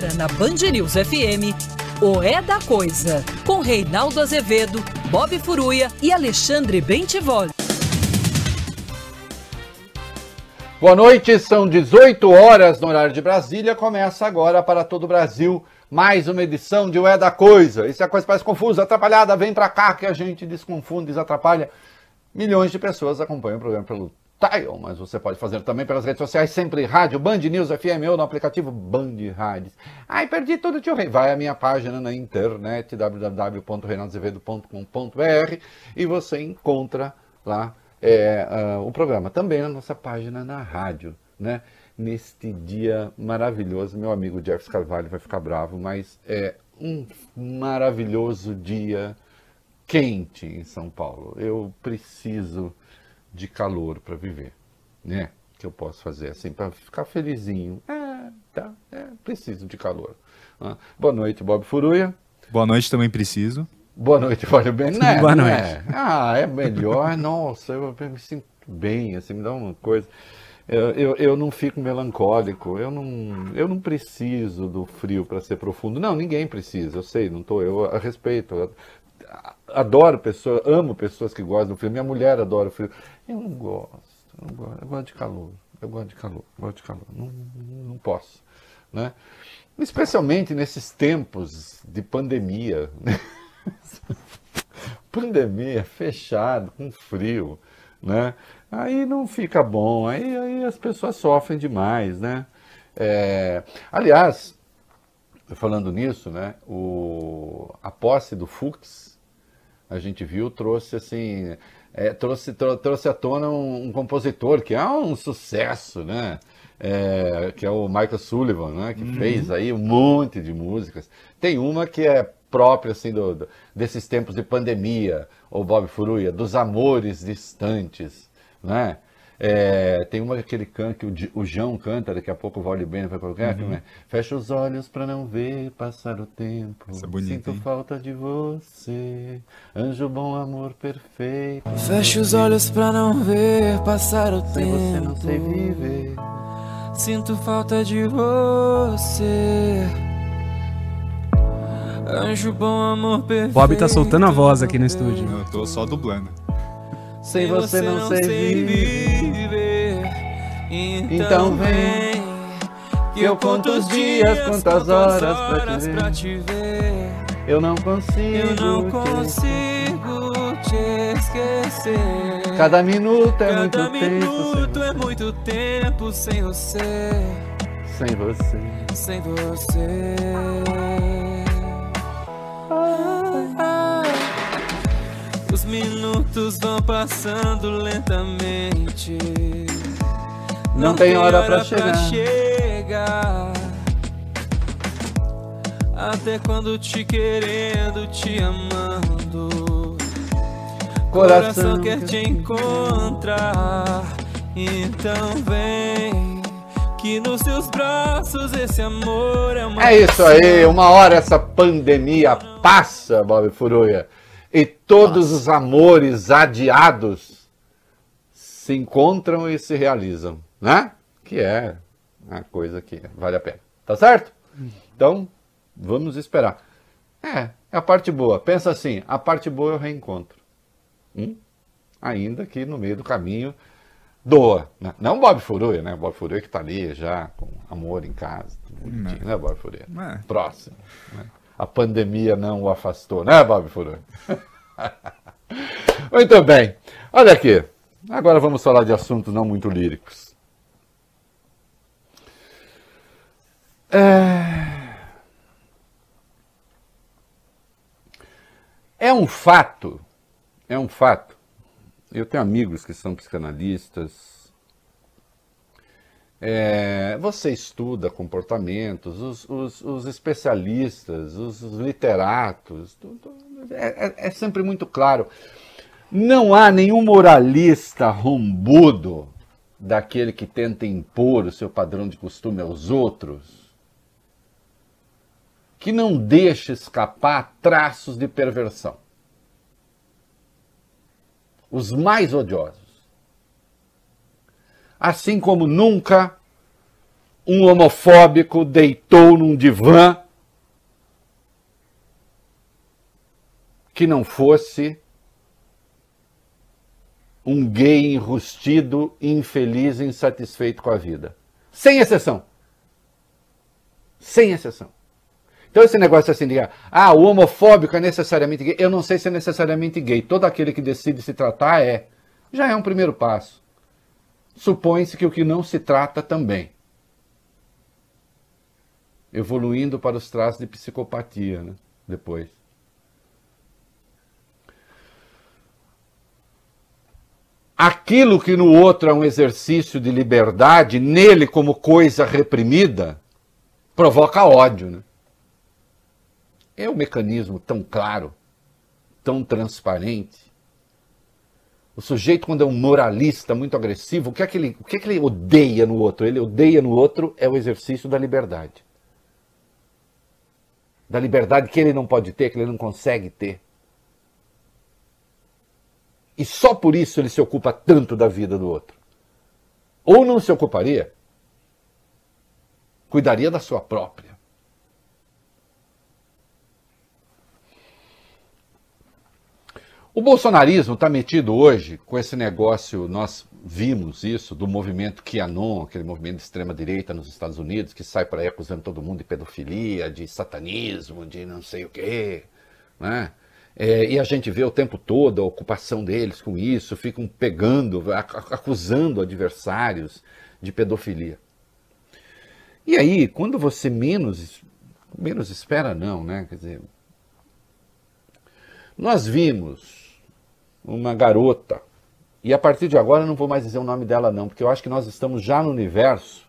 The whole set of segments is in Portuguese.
Agora na Band News FM, o É da Coisa, com Reinaldo Azevedo, Bob Furuia e Alexandre Bentivoli. Boa noite, são 18 horas no horário de Brasília. Começa agora para todo o Brasil mais uma edição de O É da Coisa. E se a coisa parece confusa, atrapalhada, vem para cá que a gente desconfunde, desatrapalha. Milhões de pessoas acompanham o programa pelo Tile, mas você pode fazer também pelas redes sociais, sempre rádio, Band News FM ou no aplicativo Band Rádios. Ai, perdi tudo, tio Rei. Vai à minha página na internet, www.reinaldoazevedo.com.br e você encontra lá é, uh, o programa. Também na nossa página na rádio, né? Neste dia maravilhoso, meu amigo Jeff Carvalho vai ficar bravo, mas é um maravilhoso dia quente em São Paulo. Eu preciso de calor para viver, né? Que eu posso fazer assim para ficar felizinho. É, tá, é, preciso de calor. Ah, boa noite, Bob Furuia. Boa noite, também preciso. Boa noite, Fábio Bem. Né, Boa noite. Né? Ah, é melhor. Nossa, eu me sinto bem, assim, me dá uma coisa. Eu, eu, eu, não fico melancólico, eu não, eu não preciso do frio para ser profundo. Não, ninguém precisa, eu sei, não estou, eu a respeito. Eu adoro pessoas, amo pessoas que gostam do frio. Minha mulher adora o frio. Eu não gosto, eu, não gosto, eu gosto de calor, eu gosto de calor, eu gosto de calor. Não, não posso, né? Especialmente nesses tempos de pandemia. pandemia, fechado, com frio, né? Aí não fica bom, aí, aí as pessoas sofrem demais, né? É, aliás, falando nisso, né? O, a posse do Fux, a gente viu, trouxe assim, é, trouxe, trouxe à tona um, um, compositor que é um sucesso, né? É, que é o Michael Sullivan, né? Que uhum. fez aí um monte de músicas. Tem uma que é própria assim do, do, desses tempos de pandemia, o Bob Furuia, dos amores distantes, né? É, tem uma que ele canta, que o, o João canta, daqui a pouco o Vale Bene vai colocar, uhum. é, Fecha os olhos para não ver passar o tempo. É bonito, Sinto hein? falta de você, anjo bom, amor perfeito. Fecha os olhos para não ver passar o Sem tempo. você não sei viver. Sinto falta de você. Anjo bom, amor perfeito. Bob tá soltando a voz aqui no estúdio. Eu tô só dublando. Sem você não sei viver. Então vem, que eu conto os dias, quantas horas pra te ver. Eu não consigo, Eu não consigo te esquecer. Cada minuto é muito Cada tempo minuto é muito tempo sem você. sem, sem você. Sem você. Os minutos vão passando lentamente. Não tem hora pra chegar. chegar. Até quando te querendo, te amando. Coração quer te encontrar. Então vem. Que nos seus braços esse amor é uma É isso aí, uma hora essa pandemia passa, Bob Furuia, e todos os amores adiados se encontram e se realizam, né? Que é a coisa que vale a pena, tá certo? Então, vamos esperar. É, é a parte boa. Pensa assim, a parte boa é o reencontro. Hum? Ainda que no meio do caminho doa. Né? Não Bob Furuia, né? Bob Furuia que tá ali já com amor em casa, tudo bonitinho, né, Bob Furuia? É. Próximo. né? A pandemia não o afastou, né, Bob Furuia? muito bem. Olha aqui. Agora vamos falar de assuntos não muito líricos. É... é um fato, é um fato. Eu tenho amigos que são psicanalistas. É, você estuda comportamentos, os, os- os especialistas, os, os literatos, tudo- é, é- é sempre muito claro. Não há nenhum moralista rombudo daquele que tenta impor o seu padrão de costume aos outros que não deixa escapar traços de perversão. Os mais odiosos. Assim como nunca um homofóbico deitou num divã que não fosse um gay enrustido, infeliz, insatisfeito com a vida. Sem exceção. Sem exceção. Então esse negócio assim de, ah, o homofóbico é necessariamente gay. Eu não sei se é necessariamente gay. Todo aquele que decide se tratar é. Já é um primeiro passo. Supõe-se que o que não se trata também. Evoluindo para os traços de psicopatia, né? Depois. Aquilo que no outro é um exercício de liberdade, nele como coisa reprimida, provoca ódio, né? É um mecanismo tão claro, tão transparente. O sujeito, quando é um moralista muito agressivo, o que é que ele, o que é que ele odeia no outro? Ele odeia no outro é o exercício da liberdade. Da liberdade que ele não pode ter, que ele não consegue ter. E só por isso ele se ocupa tanto da vida do outro. Ou não se ocuparia, cuidaria da sua própria. O bolsonarismo está metido hoje com esse negócio, nós vimos isso, do movimento QAnon, aquele movimento de extrema-direita nos Estados Unidos, que sai para aí acusando todo mundo de pedofilia, de satanismo, de não sei o quê. Né? É, e a gente vê o tempo todo a ocupação deles com isso, ficam pegando, acusando adversários de pedofilia. E aí, quando você menos, menos espera, não, né? Quer dizer, nós vimos uma garota. E a partir de agora eu não vou mais dizer o nome dela não, porque eu acho que nós estamos já no universo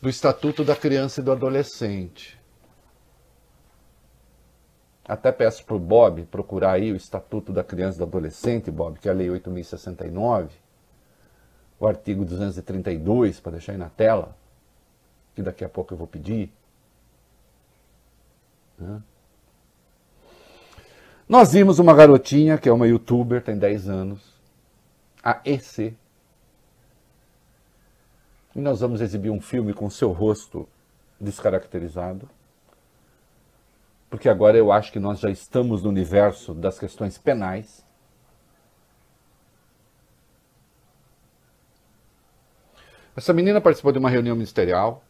do Estatuto da Criança e do Adolescente. Até peço para o Bob procurar aí o Estatuto da Criança e do Adolescente, Bob, que é a Lei 8.069, o artigo 232, para deixar aí na tela, que daqui a pouco eu vou pedir. Né? Nós vimos uma garotinha, que é uma youtuber, tem 10 anos, a EC. E nós vamos exibir um filme com seu rosto descaracterizado. Porque agora eu acho que nós já estamos no universo das questões penais. Essa menina participou de uma reunião ministerial,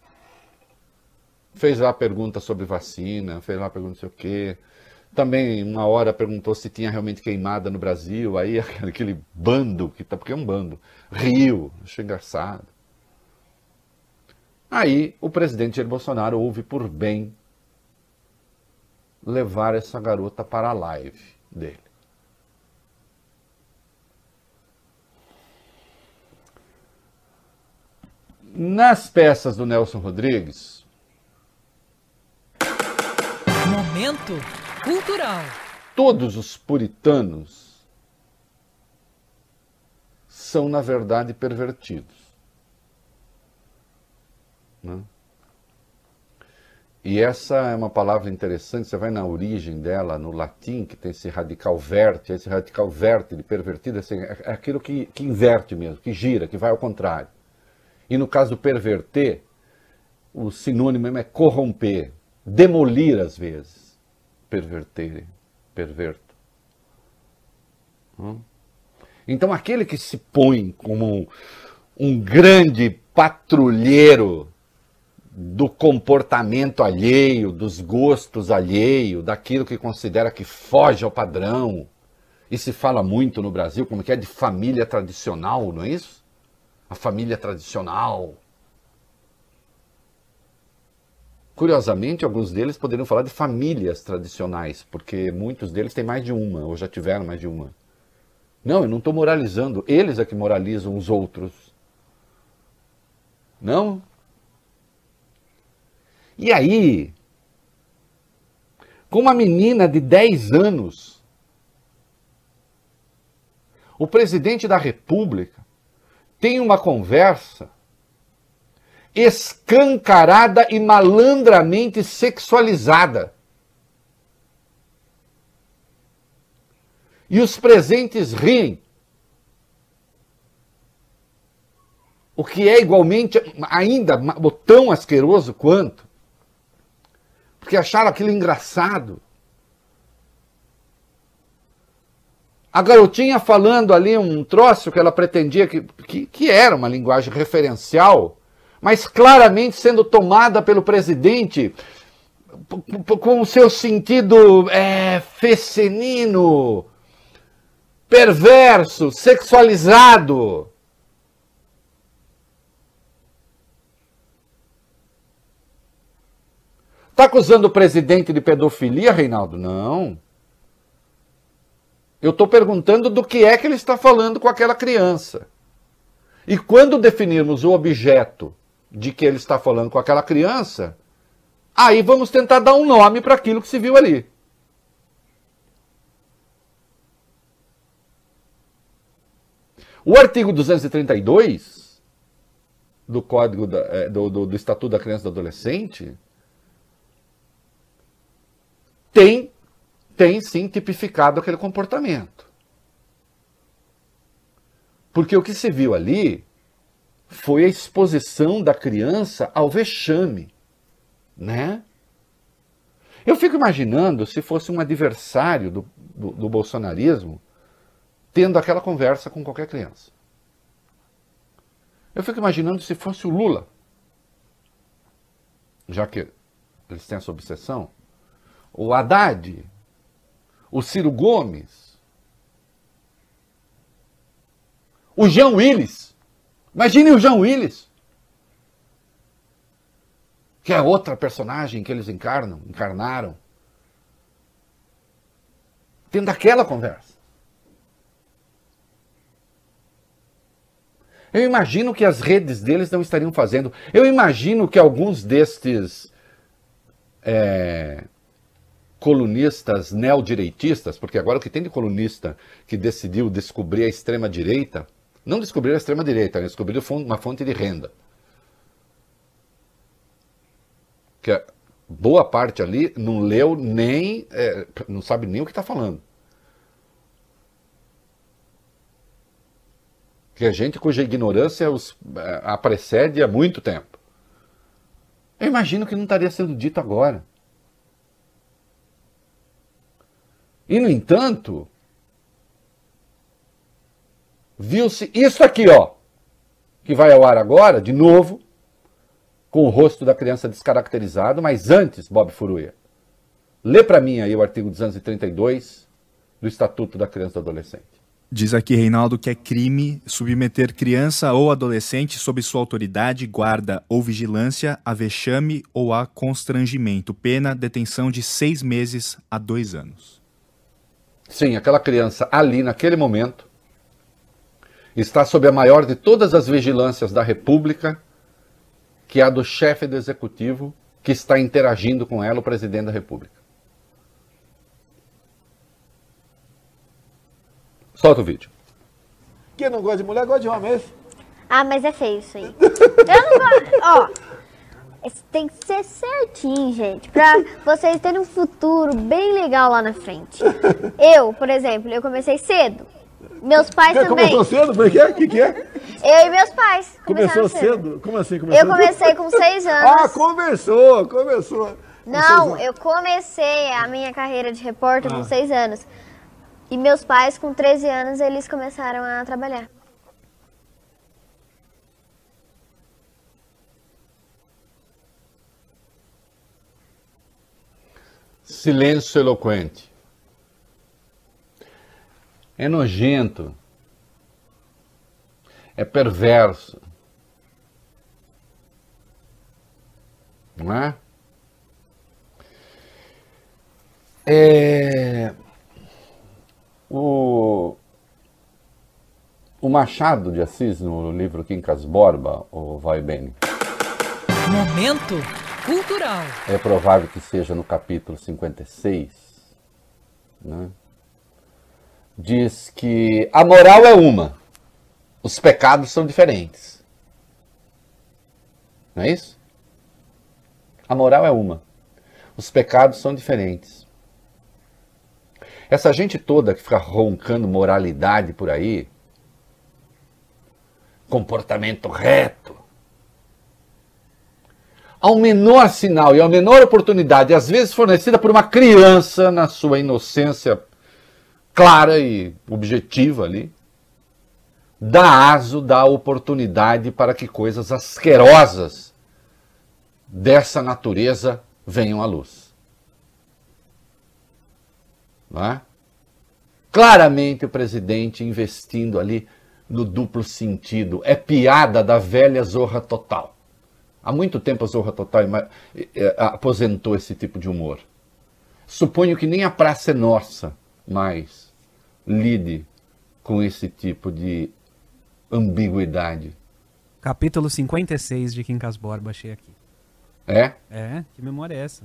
fez lá pergunta sobre vacina, fez lá pergunta não sei o quê, também, uma hora perguntou se tinha realmente queimada no Brasil, aí aquele bando, que tá, porque é um bando, riu, achei engraçado. Aí o presidente Jair Bolsonaro ouve por bem levar essa garota para a live dele. Nas peças do Nelson Rodrigues. Momento Cultural. Todos os puritanos são, na verdade, pervertidos. Né? E essa é uma palavra interessante, você vai na origem dela, no latim, que tem esse radical verte, esse radical verte de pervertido, assim, é aquilo que, que inverte mesmo, que gira, que vai ao contrário. E no caso do perverter, o sinônimo é corromper, demolir às vezes perverterem, perverto. Hum? Então aquele que se põe como um, um grande patrulheiro do comportamento alheio, dos gostos alheio, daquilo que considera que foge ao padrão. E se fala muito no Brasil como que é de família tradicional, não é isso? A família tradicional. Curiosamente, alguns deles poderiam falar de famílias tradicionais, porque muitos deles têm mais de uma, ou já tiveram mais de uma. Não, eu não estou moralizando. Eles é que moralizam os outros. Não? E aí, com uma menina de 10 anos, o presidente da República tem uma conversa escancarada e malandramente sexualizada. E os presentes riem. o que é igualmente ainda tão asqueroso quanto, porque acharam aquilo engraçado. A garotinha falando ali um troço que ela pretendia que, que, que era uma linguagem referencial, mas claramente sendo tomada pelo presidente com o seu sentido é, fecenino, perverso, sexualizado. Está acusando o presidente de pedofilia, Reinaldo? Não. Eu estou perguntando do que é que ele está falando com aquela criança. E quando definirmos o objeto de que ele está falando com aquela criança, aí vamos tentar dar um nome para aquilo que se viu ali. O artigo 232 do Código da, é, do, do, do Estatuto da Criança e do Adolescente tem tem sim tipificado aquele comportamento. Porque o que se viu ali foi a exposição da criança ao vexame, né? Eu fico imaginando se fosse um adversário do, do, do bolsonarismo tendo aquela conversa com qualquer criança. Eu fico imaginando se fosse o Lula, já que eles têm essa obsessão, o Haddad, o Ciro Gomes, o Jean Willis. Imagine o Jean Willis. Que é outra personagem que eles encarnam, encarnaram. Tendo aquela conversa. Eu imagino que as redes deles não estariam fazendo. Eu imagino que alguns destes é, colunistas neodireitistas, porque agora o que tem de colunista que decidiu descobrir a extrema-direita, não descobriram a extrema-direita, né? descobriram uma fonte de renda. Que é, boa parte ali não leu nem, é, não sabe nem o que está falando. Que é gente cuja ignorância os, é, a precede há muito tempo. Eu imagino que não estaria sendo dito agora. E, no entanto, viu-se isso aqui, ó, que vai ao ar agora, de novo, com o rosto da criança descaracterizado, mas antes, Bob Furuia, lê para mim aí o artigo 232 do Estatuto da Criança e do Adolescente. Diz aqui, Reinaldo, que é crime submeter criança ou adolescente sob sua autoridade, guarda ou vigilância a vexame ou a constrangimento. Pena, detenção de seis meses a dois anos. Sim, aquela criança ali naquele momento está sob a maior de todas as vigilâncias da República, que é a do chefe do executivo que está interagindo com ela, o presidente da República. Solta o vídeo. Quem não gosta de mulher gosta de homem, é Ah, mas é feio isso aí. Eu não gosto. Ó. Tem que ser certinho, gente, pra vocês terem um futuro bem legal lá na frente. Eu, por exemplo, eu comecei cedo. Meus pais Você também. Começou cedo? Por quê? O que, que é? Eu e meus pais. Começou cedo. cedo? Como assim começou? Eu comecei com seis anos. Ah, começou, começou. Não, eu comecei a minha carreira de repórter ah. com seis anos. E meus pais, com 13 anos, eles começaram a trabalhar. silêncio eloquente. É nojento. É perverso. Não é? é... O... o Machado de Assis, no livro Quincas Borba, o Vai Bem. Momento Cultural. É provável que seja no capítulo 56, né? Diz que a moral é uma, os pecados são diferentes. Não é isso? A moral é uma, os pecados são diferentes. Essa gente toda que fica roncando moralidade por aí, comportamento reto. Ao menor sinal e à menor oportunidade, às vezes fornecida por uma criança na sua inocência clara e objetiva ali, dá aso, dá oportunidade para que coisas asquerosas dessa natureza venham à luz. É? Claramente o presidente investindo ali no duplo sentido. É piada da velha Zorra Total. Há muito tempo a Zorra Total aposentou esse tipo de humor. Suponho que nem a Praça é Nossa mais lide com esse tipo de ambiguidade. Capítulo 56 de Quincas Borba, achei aqui. É? É? Que memória é essa?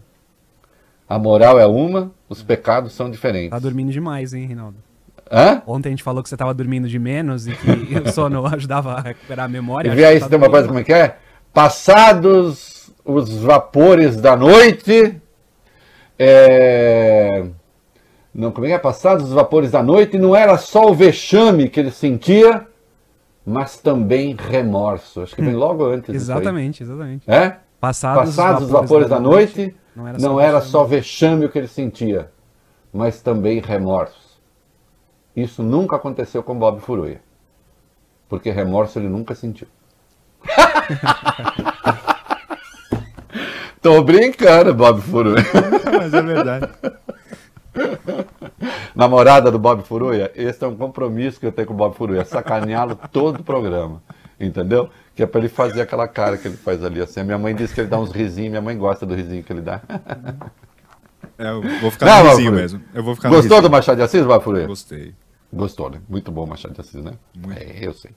A moral é uma, os pecados são diferentes. Tá dormindo demais, hein, Rinaldo? Hã? Ontem a gente falou que você tava dormindo de menos e que o sono ajudava a recuperar a memória. E vê aí tá se tem uma coisa como é que é? Passados os vapores da noite, é... não, como é que é? Passados os vapores da noite, não era só o vexame que ele sentia, mas também remorso. Acho que vem logo antes Exatamente, exatamente. É? Passados, Passados os vapores da noite, não era, só, não era só vexame o que ele sentia, mas também remorso. Isso nunca aconteceu com Bob Furuia. Porque remorso ele nunca sentiu. Tô brincando, Bob Furuia. Mas é verdade. Namorada do Bob Furuia, esse é um compromisso que eu tenho com o Bob Furuia, sacaneá-lo todo o programa, entendeu? Que é para ele fazer aquela cara que ele faz ali assim. A minha mãe disse que ele dá uns risinhos, minha mãe gosta do risinho que ele dá. É, eu vou ficar Não, no risinho mesmo. Eu vou ficar Gostou do Machado de Assis, Bob Furuia? Gostei. Gostou, né? Muito bom Machado de Assis, né? É, eu sei.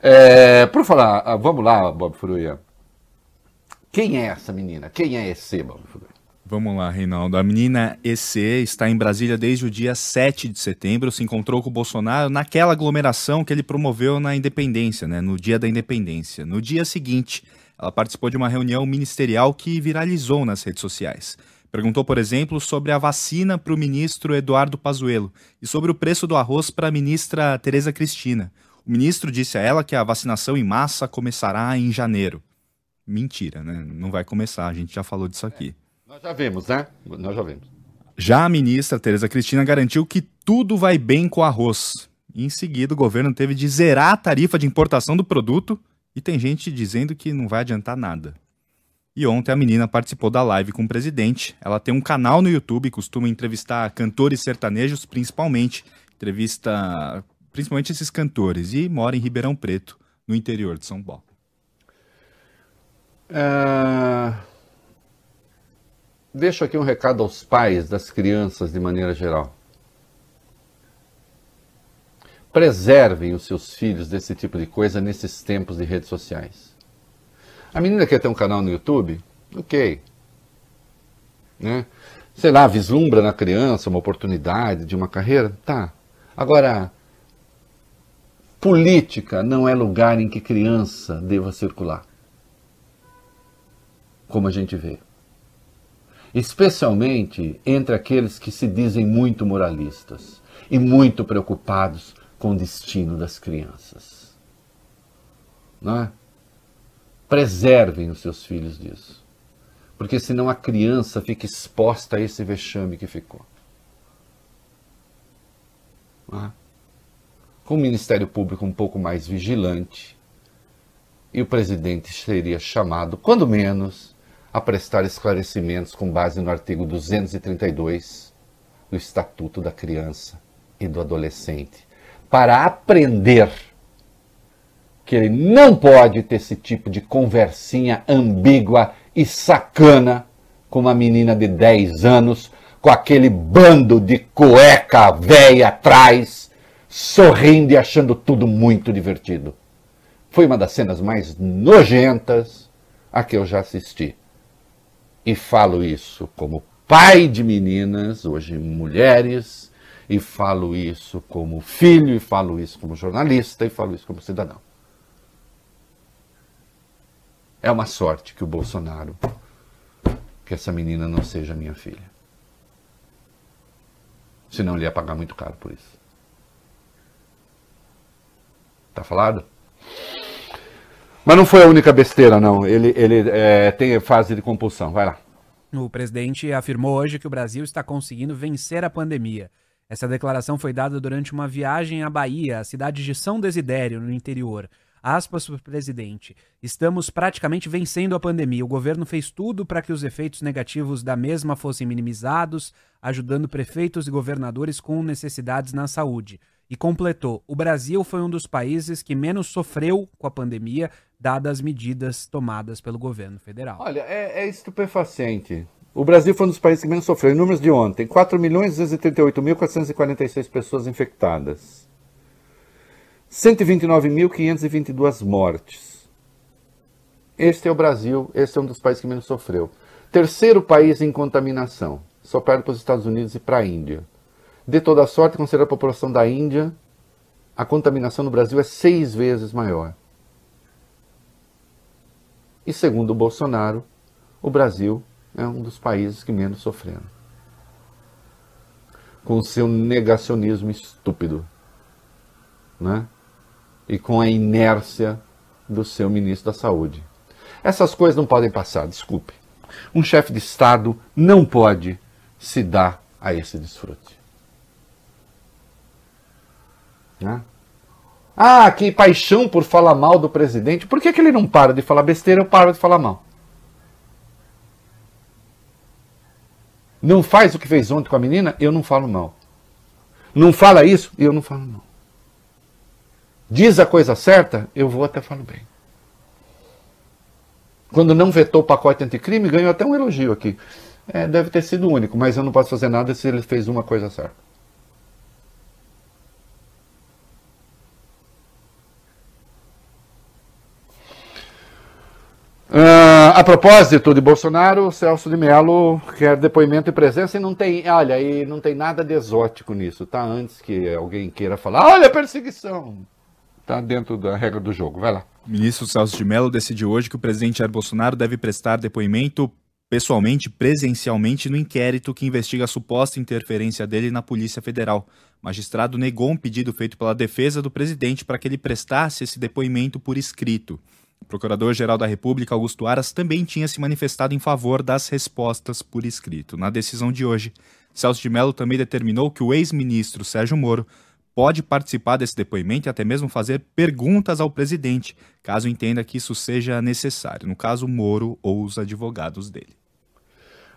É, por falar, ah, vamos lá, Bob Furuia. Quem é essa menina? Quem é esse Bob Furuia? Vamos lá, Reinaldo. A menina EC está em Brasília desde o dia 7 de setembro, se encontrou com o Bolsonaro naquela aglomeração que ele promoveu na Independência, né, no dia da Independência. No dia seguinte, ela participou de uma reunião ministerial que viralizou nas redes sociais. Perguntou, por exemplo, sobre a vacina para o ministro Eduardo Pazuello e sobre o preço do arroz para a ministra Tereza Cristina. O ministro disse a ela que a vacinação em massa começará em janeiro. Mentira, né? Não vai começar, a gente já falou disso aqui. É, nós já vimos, né? Nós já vimos. Já a ministra Tereza Cristina garantiu que tudo vai bem com o arroz. em seguida, o governo teve de zerar a tarifa de importação do produto e tem gente dizendo que não vai adiantar nada. E ontem a menina participou da live com o presidente. Ela tem um canal no YouTube, costuma entrevistar cantores sertanejos, principalmente. Entrevista principalmente esses cantores. E mora em Ribeirão Preto, no interior de São Paulo. É... Deixo aqui um recado aos pais das crianças de maneira geral. Preservem os seus filhos desse tipo de coisa nesses tempos de redes sociais. A menina quer ter um canal no YouTube? Ok. Né? Sei lá, vislumbra na criança uma oportunidade de uma carreira? Tá. Agora, política não é lugar em que criança deva circular. Como a gente vê. Especialmente entre aqueles que se dizem muito moralistas e muito preocupados com o destino das crianças. Não é? Preservem os seus filhos disso. Porque senão a criança fica exposta a esse vexame que ficou. É? Com o Ministério Público um pouco mais vigilante, e o presidente seria chamado, quando menos, a prestar esclarecimentos com base no artigo 232 do Estatuto da Criança e do Adolescente, para aprender que ele não pode ter esse tipo de conversinha ambígua e sacana com uma menina de 10 anos, com aquele bando de cueca velha atrás, sorrindo e achando tudo muito divertido. Foi uma das cenas mais nojentas a que eu já assisti. E falo isso como pai de meninas, hoje mulheres, e falo isso como filho, e falo isso como jornalista, e falo isso como cidadão. É uma sorte que o Bolsonaro, que essa menina não seja minha filha. Senão ele ia pagar muito caro por isso. Tá falado? Mas não foi a única besteira, não. Ele, ele é, tem fase de compulsão. Vai lá. O presidente afirmou hoje que o Brasil está conseguindo vencer a pandemia. Essa declaração foi dada durante uma viagem à Bahia, a cidade de São Desidério, no interior. Aspas para o presidente. Estamos praticamente vencendo a pandemia. O governo fez tudo para que os efeitos negativos da mesma fossem minimizados, ajudando prefeitos e governadores com necessidades na saúde. E completou: o Brasil foi um dos países que menos sofreu com a pandemia, dadas as medidas tomadas pelo governo federal. Olha, é, é estupefaciente. O Brasil foi um dos países que menos sofreu. Em números de ontem, 4.238.446 pessoas infectadas. 129.522 mortes. Este é o Brasil, este é um dos países que menos sofreu. Terceiro país em contaminação, só perde para os Estados Unidos e para a Índia. De toda sorte, considerando a população da Índia, a contaminação no Brasil é seis vezes maior. E segundo o Bolsonaro, o Brasil é um dos países que menos sofreram. Com o seu negacionismo estúpido. Né? e com a inércia do seu ministro da Saúde. Essas coisas não podem passar, desculpe. Um chefe de Estado não pode se dar a esse desfrute. Né? Ah, que paixão por falar mal do presidente. Por que, que ele não para de falar besteira ou para de falar mal? Não faz o que fez ontem com a menina? Eu não falo mal. Não fala isso? Eu não falo mal diz a coisa certa, eu vou até falo bem. Quando não vetou o pacote anticrime, ganhou até um elogio aqui. É, deve ter sido o único, mas eu não posso fazer nada se ele fez uma coisa certa. Uh, a propósito de Bolsonaro, Celso de Mello quer depoimento e presença e não tem, olha, e não tem nada de exótico nisso, tá? Antes que alguém queira falar, olha a perseguição. Está dentro da regra do jogo. Vai lá. O ministro Celso de Mello decidiu hoje que o presidente Jair Bolsonaro deve prestar depoimento pessoalmente, presencialmente, no inquérito que investiga a suposta interferência dele na Polícia Federal. O magistrado negou um pedido feito pela defesa do presidente para que ele prestasse esse depoimento por escrito. O Procurador-Geral da República, Augusto Aras, também tinha se manifestado em favor das respostas por escrito. Na decisão de hoje, Celso de Mello também determinou que o ex-ministro Sérgio Moro pode participar desse depoimento e até mesmo fazer perguntas ao presidente, caso entenda que isso seja necessário. No caso, Moro ou os advogados dele.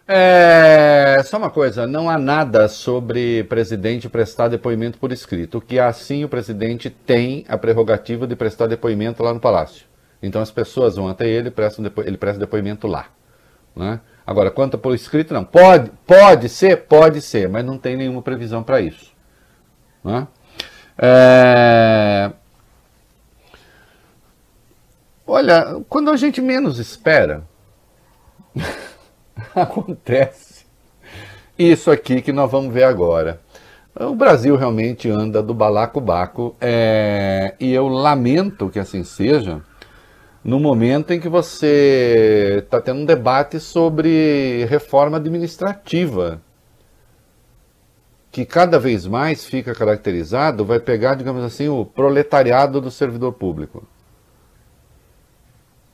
É, só uma coisa, não há nada sobre presidente prestar depoimento por escrito, que assim o presidente tem a prerrogativa de prestar depoimento lá no palácio. Então as pessoas vão até ele, prestam depo ele presta depoimento lá. Né? Agora, quanto por escrito, não. Pode, pode ser, pode ser, mas não tem nenhuma previsão para isso. Né? É... Olha, quando a gente menos espera, acontece isso aqui que nós vamos ver agora. O Brasil realmente anda do balacobaco é... e eu lamento que assim seja no momento em que você está tendo um debate sobre reforma administrativa que cada vez mais fica caracterizado, vai pegar, digamos assim, o proletariado do servidor público.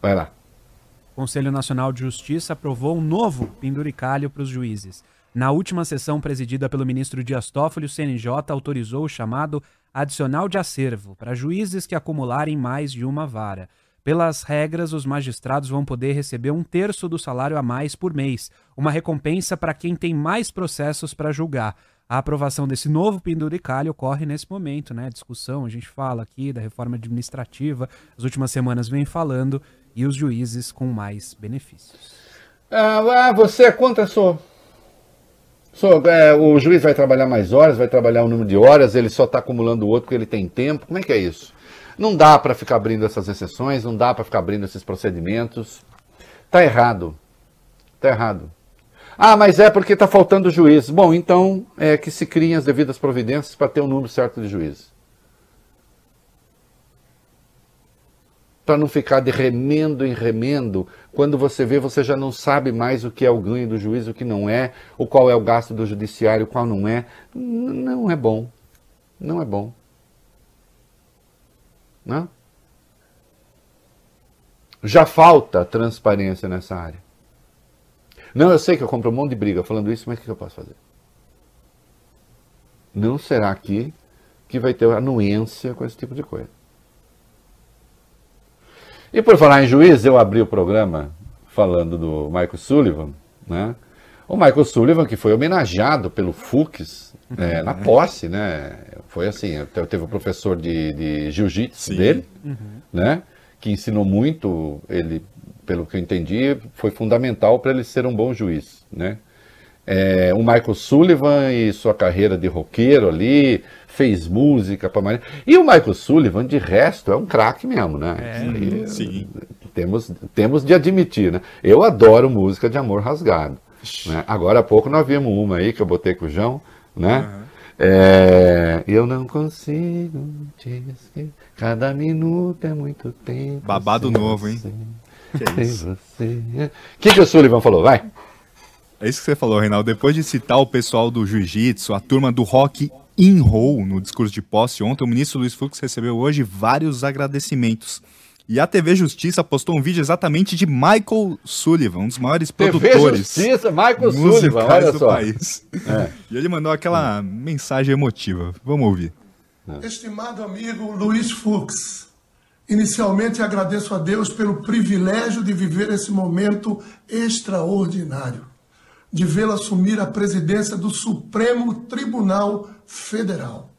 Vai lá. O Conselho Nacional de Justiça aprovou um novo penduricalho para os juízes. Na última sessão presidida pelo ministro Dias Toffoli, o CNJ autorizou o chamado adicional de acervo para juízes que acumularem mais de uma vara. Pelas regras, os magistrados vão poder receber um terço do salário a mais por mês, uma recompensa para quem tem mais processos para julgar. A aprovação desse novo penduricalho ocorre nesse momento, né? Discussão, a gente fala aqui da reforma administrativa, as últimas semanas vem falando, e os juízes com mais benefícios. Ah, ah você é contra, sou. sou é, o juiz vai trabalhar mais horas, vai trabalhar o um número de horas, ele só está acumulando o outro porque ele tem tempo. Como é que é isso? Não dá para ficar abrindo essas exceções, não dá para ficar abrindo esses procedimentos. Está errado. Está errado. Ah, mas é porque está faltando juiz. Bom, então é que se criem as devidas providências para ter o um número certo de juízes. Para não ficar de remendo em remendo, quando você vê, você já não sabe mais o que é o ganho do juiz, o que não é, o qual é o gasto do judiciário, qual não é. Não é bom. Não é bom. Não? Já falta transparência nessa área. Não, eu sei que eu compro um monte de briga falando isso, mas o que eu posso fazer? Não será aqui que vai ter anuência com esse tipo de coisa. E por falar em juiz, eu abri o programa falando do Michael Sullivan, né? O Michael Sullivan, que foi homenageado pelo Fux é, na posse, né? Foi assim, teve o professor de, de jiu-jitsu dele, uhum. né? Que ensinou muito, ele, pelo que eu entendi, foi fundamental para ele ser um bom juiz, né? É, o Michael Sullivan e sua carreira de roqueiro ali, fez música para Maria. E o Michael Sullivan, de resto, é um craque mesmo, né? É, aí, sim. Temos, temos de admitir, né? Eu adoro música de amor rasgado. Né? Agora há pouco nós vimos uma aí que eu botei com o João, né? Uhum. É, eu não consigo te esquecer. Cada minuto é muito tempo. Babado novo, hein? Que é isso? O que, que o Sullivan falou? Vai. É isso que você falou, Reinaldo. Depois de citar o pessoal do jiu-jitsu, a turma do rock in roll no discurso de posse ontem, o ministro Luiz Fux recebeu hoje vários agradecimentos. E a TV Justiça postou um vídeo exatamente de Michael Sullivan, um dos maiores TV produtores. Justiça, Michael Sullivan, olha do só. país. É. E ele mandou aquela mensagem emotiva. Vamos ouvir. É. Estimado amigo Luiz Fux, inicialmente agradeço a Deus pelo privilégio de viver esse momento extraordinário, de vê-lo assumir a presidência do Supremo Tribunal Federal.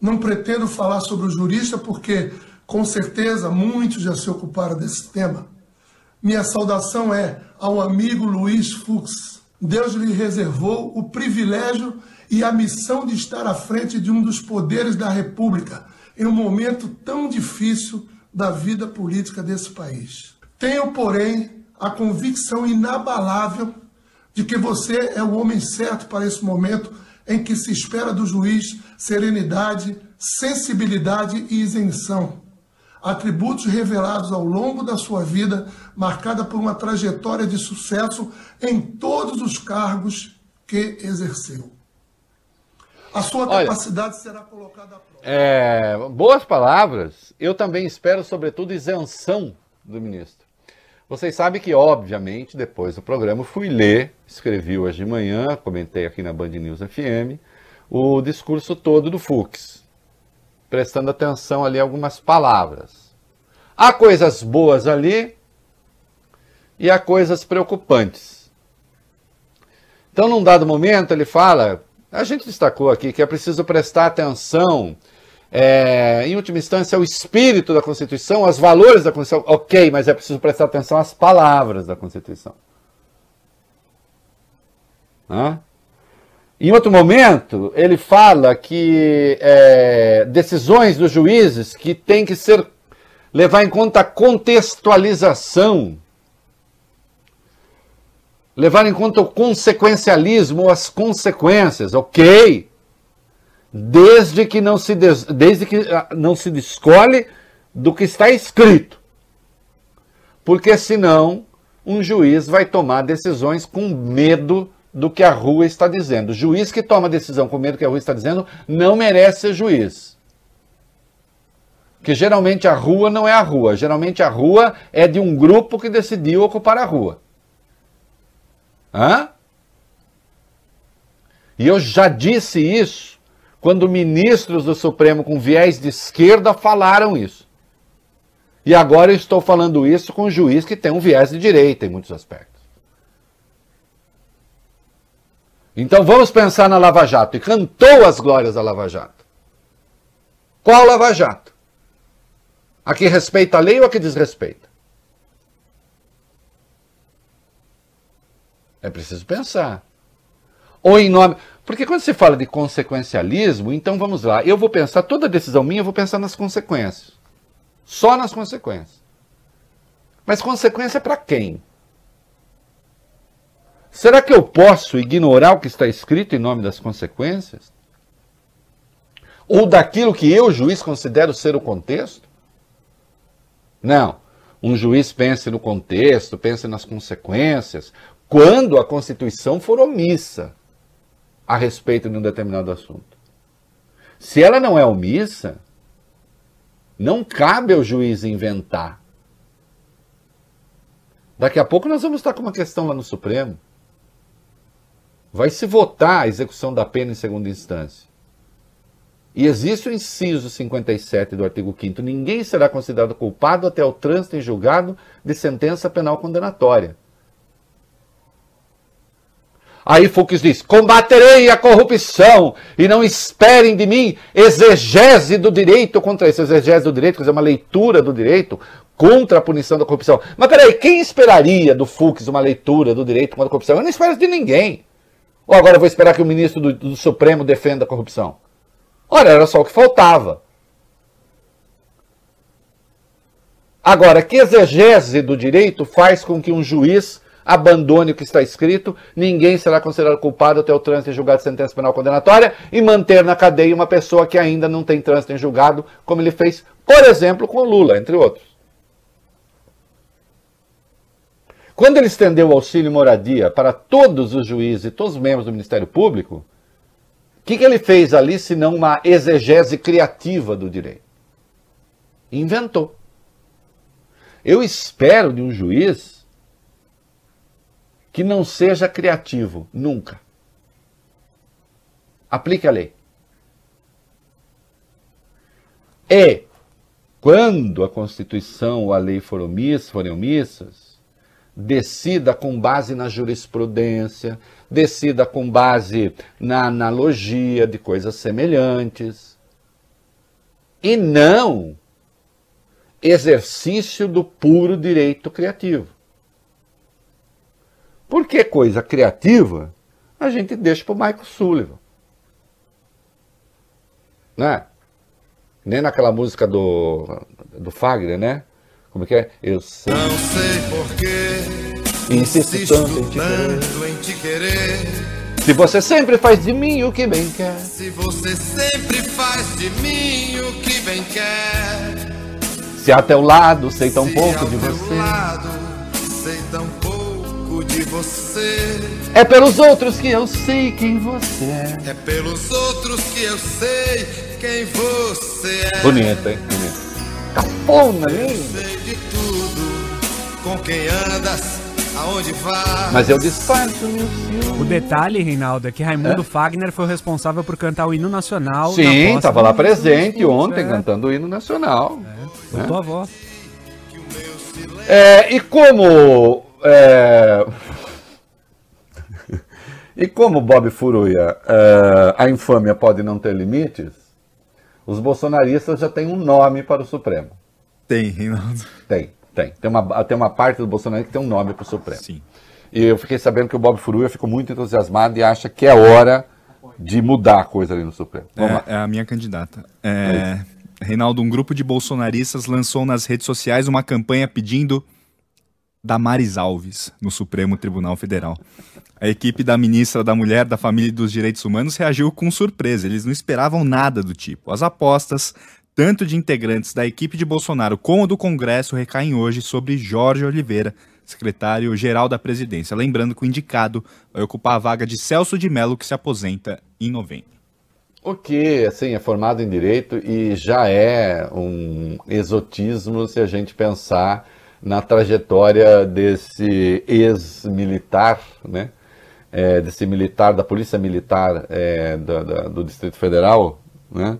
Não pretendo falar sobre o jurista porque com certeza, muitos já se ocuparam desse tema. Minha saudação é ao amigo Luiz Fux. Deus lhe reservou o privilégio e a missão de estar à frente de um dos poderes da República em um momento tão difícil da vida política desse país. Tenho, porém, a convicção inabalável de que você é o homem certo para esse momento em que se espera do juiz serenidade, sensibilidade e isenção atributos revelados ao longo da sua vida, marcada por uma trajetória de sucesso em todos os cargos que exerceu. A sua Olha, capacidade será colocada à prova. É, boas palavras. Eu também espero, sobretudo, isenção do ministro. Vocês sabem que, obviamente, depois do programa, fui ler, escrevi hoje de manhã, comentei aqui na Band News FM, o discurso todo do Fux prestando atenção ali algumas palavras. Há coisas boas ali e há coisas preocupantes. Então, num dado momento, ele fala, a gente destacou aqui que é preciso prestar atenção, é, em última instância, ao espírito da Constituição, aos valores da Constituição. Ok, mas é preciso prestar atenção às palavras da Constituição. Hã? Em outro momento, ele fala que é, decisões dos juízes que tem que ser levar em conta a contextualização, levar em conta o consequencialismo, as consequências, ok? Desde que não se des, desde que ah, não se descole do que está escrito, porque senão um juiz vai tomar decisões com medo do que a rua está dizendo. O juiz que toma decisão com medo do que a rua está dizendo não merece ser juiz. Porque geralmente a rua não é a rua. Geralmente a rua é de um grupo que decidiu ocupar a rua. Hã? E eu já disse isso quando ministros do Supremo com viés de esquerda falaram isso. E agora eu estou falando isso com um juiz que tem um viés de direita em muitos aspectos. Então vamos pensar na Lava Jato. E cantou as glórias da Lava Jato. Qual Lava Jato? A que respeita a lei ou a que desrespeita? É preciso pensar. Ou em nome. Porque quando se fala de consequencialismo, então vamos lá. Eu vou pensar, toda decisão minha, eu vou pensar nas consequências. Só nas consequências. Mas consequência para quem? Será que eu posso ignorar o que está escrito em nome das consequências? Ou daquilo que eu, juiz, considero ser o contexto? Não. Um juiz pense no contexto, pense nas consequências, quando a Constituição for omissa a respeito de um determinado assunto. Se ela não é omissa, não cabe ao juiz inventar. Daqui a pouco nós vamos estar com uma questão lá no Supremo. Vai se votar a execução da pena em segunda instância. E existe o inciso 57 do artigo 5 ninguém será considerado culpado até o trânsito em julgado de sentença penal condenatória. Aí Fux diz: combaterei a corrupção e não esperem de mim exegese do direito contra isso. Exegese do direito, quer dizer, uma leitura do direito contra a punição da corrupção. Mas peraí, quem esperaria do Fux uma leitura do direito contra a corrupção? Eu não espero de ninguém. Ou agora vou esperar que o ministro do, do Supremo defenda a corrupção? Ora, era só o que faltava. Agora, que exegese do direito faz com que um juiz abandone o que está escrito, ninguém será considerado culpado até o trânsito em julgado de sentença penal condenatória e manter na cadeia uma pessoa que ainda não tem trânsito em julgado, como ele fez, por exemplo, com o Lula, entre outros. Quando ele estendeu o auxílio moradia para todos os juízes e todos os membros do Ministério Público, o que, que ele fez ali senão uma exegese criativa do direito? Inventou. Eu espero de um juiz que não seja criativo, nunca. Aplique a lei. E, quando a Constituição ou a lei forem omissas, decida com base na jurisprudência, decida com base na analogia de coisas semelhantes, e não exercício do puro direito criativo. Porque coisa criativa a gente deixa para o Michael Sullivan. Né? Nem naquela música do, do Fagner, né? Como é que é? Eu sei. Não sei porquê. Insisto tanto em te tanto em te querer. Se você sempre faz de mim o que bem quer. Se você sempre faz de mim o que bem quer. Se a teu lado sei tão Se pouco de você. lado sei tão pouco de você. É pelos outros que eu sei quem você é. É pelos outros que eu sei quem você é. Bonito, hein? Bonito. Cafona, hein? Sei de tudo, com quem andas, aonde vai. Mas eu disfarço meu ciúme. O detalhe, Reinaldo, é que Raimundo Fagner foi o responsável por cantar o hino nacional. na Sim, estava do lá presente ontem É, cantando o hino nacional. Botou a voz. É, e como. é, e como Bob Furuia, é, a infâmia pode não ter limites, os bolsonaristas já têm um nome para o Supremo. Tem, Reinaldo. Tem, tem. Tem uma, tem uma parte do Bolsonaro que tem um nome para o Supremo. Sim. E eu fiquei sabendo que o Bob Furuia ficou muito entusiasmado e acha que é hora de mudar a coisa ali no Supremo. É, é a minha candidata. É, Reinaldo, um grupo de bolsonaristas lançou nas redes sociais uma campanha pedindo Damares Alves no Supremo Tribunal Federal. A equipe da ministra da Mulher, da Família e dos Direitos Humanos reagiu com surpresa. Eles não esperavam nada do tipo. As apostas, tanto de integrantes da equipe de Bolsonaro como do Congresso, recaem hoje sobre Jorge Oliveira, secretário-geral da presidência. Lembrando que o indicado vai ocupar a vaga de Celso de Mello, que se aposenta em novembro. O que, assim, é formado em direito e já é um exotismo se a gente pensar na trajetória desse ex-militar, né? É, desse militar da Polícia Militar é, da- da- do Distrito Federal, né?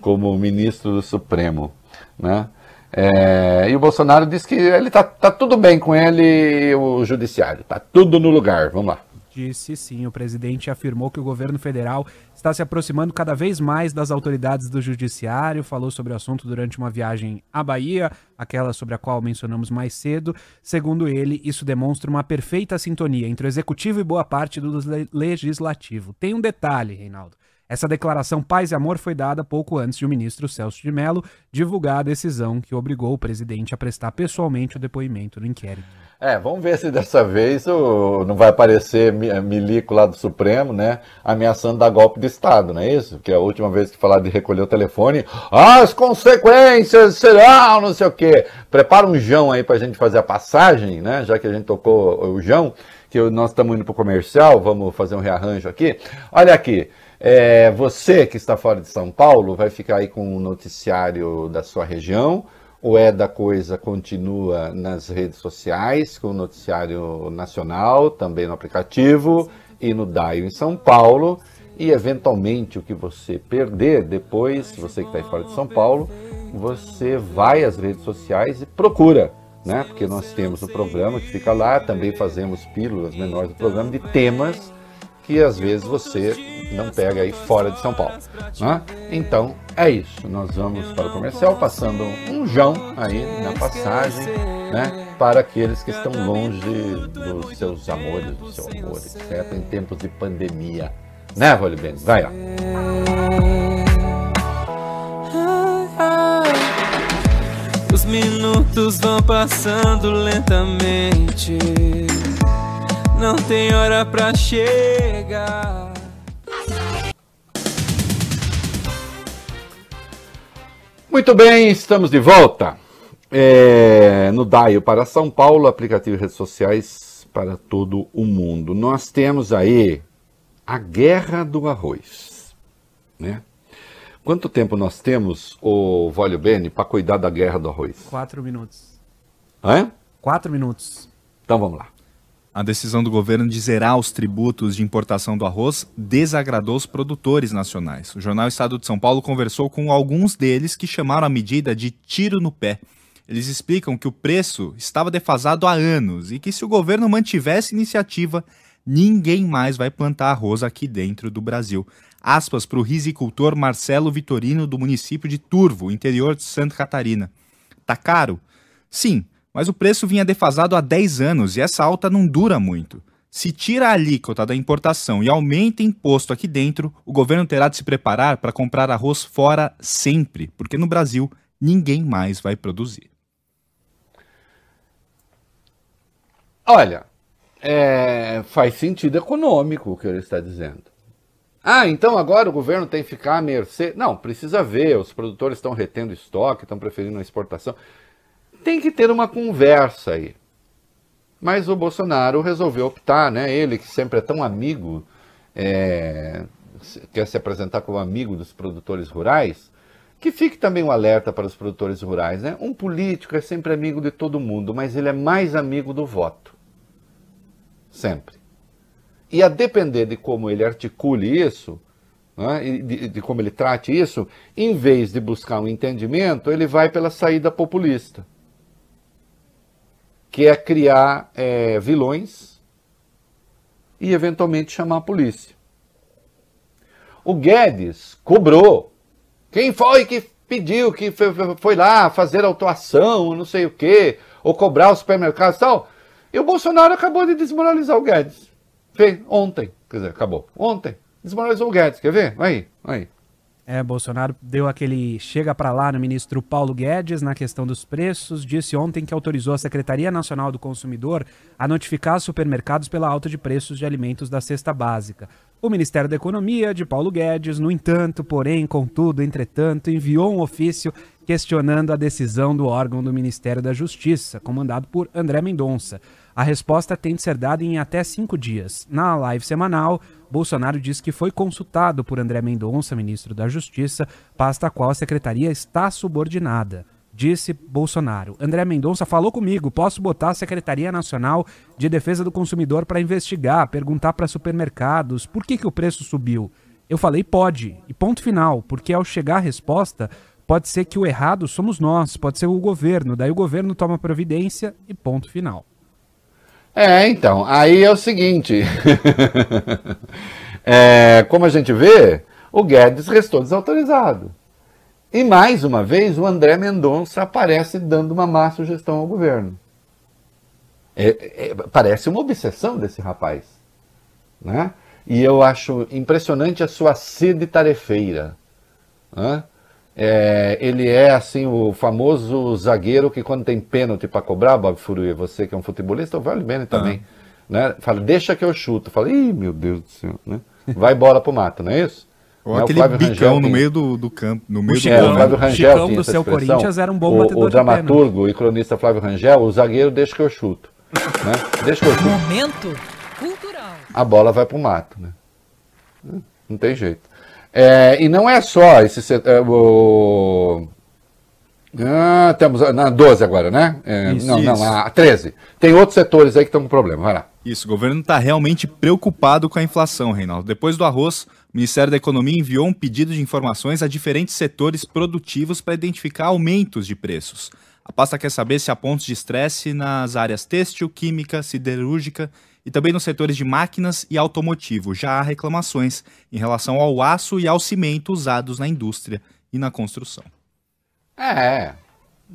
Como ministro do Supremo, né? É, e o Bolsonaro disse que ele tá, tá tudo bem com ele o judiciário, tá tudo no lugar. Vamos lá. Disse sim, o presidente afirmou que o governo federal está se aproximando cada vez mais das autoridades do judiciário, falou sobre o assunto durante uma viagem à Bahia, aquela sobre a qual mencionamos mais cedo. Segundo ele, isso demonstra uma perfeita sintonia entre o executivo e boa parte do le- legislativo. Tem um detalhe, Reinaldo. Essa declaração paz e amor foi dada pouco antes de o ministro Celso de Mello divulgar a decisão que obrigou o presidente a prestar pessoalmente o depoimento no inquérito. É, vamos ver se dessa vez o, não vai aparecer mi- milico lá do Supremo, né? Ameaçando dar golpe de Estado, não é isso? Que a última vez que falaram de recolher o telefone, as consequências serão, não sei o quê. Prepara um Jão aí pra gente fazer a passagem, né? Já que a gente tocou o Jão, que nós estamos indo pro comercial, vamos fazer um rearranjo aqui. Olha aqui. é, você que está fora de São Paulo vai ficar aí com o noticiário da sua região O É da Coisa continua nas redes sociais, com o Noticiário Nacional, também no aplicativo, e no DAIO em São Paulo. E eventualmente o que você perder depois, você que está fora de São Paulo, você vai às redes sociais e procura, né? Porque nós temos o programa que fica lá, também fazemos pílulas menores do programa de temas que às vezes você não pega aí fora de São Paulo. Né? Então é isso. Nós vamos para o comercial passando um jão aí na passagem, né? Para aqueles que estão longe dos seus amores, do seu amor, etc. Em tempos de pandemia. Né, Rolibene? Vai lá. Os minutos vão passando lentamente. Não tem hora pra chegar. Muito bem, estamos de volta. É, no DAIO para São Paulo, aplicativo e redes sociais para todo o mundo. Nós temos aí a guerra do arroz. Né? Quanto tempo nós temos, o Vólio Bene, para cuidar da guerra do arroz? Quatro minutos. Hã? Quatro minutos. Então vamos lá. A decisão do governo de zerar os tributos de importação do arroz desagradou os produtores nacionais. O jornal Estado de São Paulo conversou com alguns deles que chamaram a medida de tiro no pé. Eles explicam que o preço estava defasado há anos e que se o governo mantivesse iniciativa, ninguém mais vai plantar arroz aqui dentro do Brasil. Aspas para o risicultor Marcelo Vitorino do município de Turvo, interior de Santa Catarina. Tá caro? Sim, mas o preço vinha defasado há 10 anos e essa alta não dura muito. Se tira a alíquota da importação e aumenta imposto aqui dentro, o governo terá de se preparar para comprar arroz fora sempre, porque no Brasil ninguém mais vai produzir. Olha, é, faz sentido econômico o que ele está dizendo. Ah, então agora o governo tem que ficar à mercê. Não, precisa ver, os produtores estão retendo estoque, estão preferindo a exportação. Tem que ter uma conversa aí. Mas o Bolsonaro resolveu optar, né? Ele que sempre é tão amigo, é, quer se apresentar como amigo dos produtores rurais, que fique também um alerta para os produtores rurais, né? Um político é sempre amigo de todo mundo, mas ele é mais amigo do voto. Sempre. E a depender de como ele articule isso, né, de, de como ele trate isso, em vez de buscar um entendimento, ele vai pela saída populista que é criar é, vilões e eventualmente chamar a polícia. O Guedes cobrou. Quem foi que pediu que foi lá fazer autuação, não sei o quê, ou cobrar os supermercados e tal? E o Bolsonaro acabou de desmoralizar o Guedes. Fez ontem, quer dizer, acabou. Ontem. Desmoralizou o Guedes, quer ver? Aí, aí. É, Bolsonaro deu aquele chega para lá no ministro Paulo Guedes na questão dos preços, disse ontem que autorizou a Secretaria Nacional do Consumidor a notificar supermercados pela alta de preços de alimentos da cesta básica. O Ministério da Economia de Paulo Guedes, no entanto, porém, contudo, entretanto, enviou um ofício questionando a decisão do órgão do Ministério da Justiça, comandado por André Mendonça. A resposta tem de ser dada em até cinco dias. Na live semanal, Bolsonaro disse que foi consultado por André Mendonça, ministro da Justiça, pasta a qual a secretaria está subordinada. Disse Bolsonaro. André Mendonça falou comigo. Posso botar a Secretaria Nacional de Defesa do Consumidor para investigar, perguntar para supermercados por que, que o preço subiu. Eu falei pode, e ponto final, porque ao chegar a resposta, pode ser que o errado somos nós, pode ser o governo, daí o governo toma providência e ponto final. É, então, aí é o seguinte. é, como a gente vê, o Guedes restou desautorizado. E mais uma vez, o André Mendonça aparece dando uma má sugestão ao governo. É, é, parece uma obsessão desse rapaz. Né? E eu acho impressionante a sua sede tarefeira. Né? É, ele é assim o famoso zagueiro que quando tem pênalti para cobrar, Bob Furui, você que é um futebolista, vale bem também. Ah. Né? Fala, deixa que eu chuto. Fala, ih, meu Deus do céu, né? Vai bola pro mato, não é isso? Ou né? aquele bicão Rangel no meio do, do campo. No meio o Chicão, do, o Flávio Rangel Chicão do seu Corinthians era um bom o, o dramaturgo e cronista Flávio Rangel, o zagueiro deixa que eu chuto. Né? Deixa que eu chuto. Momento cultural. A bola vai pro mato, né? Não tem jeito. É, e não é só esse é, o, Ah, na 12 agora, né? É, Isso, não, não, isso. a 13. Tem outros setores aí que estão com problema. Vai lá. Isso, o governo está realmente preocupado com a inflação, Reinaldo. Depois do arroz, o Ministério da Economia enviou um pedido de informações a diferentes setores produtivos para identificar aumentos de preços. A pasta quer saber se há pontos de estresse nas áreas têxtil, química, siderúrgica e também nos setores de máquinas e automotivo. Já há reclamações em relação ao aço e ao cimento usados na indústria e na construção. É,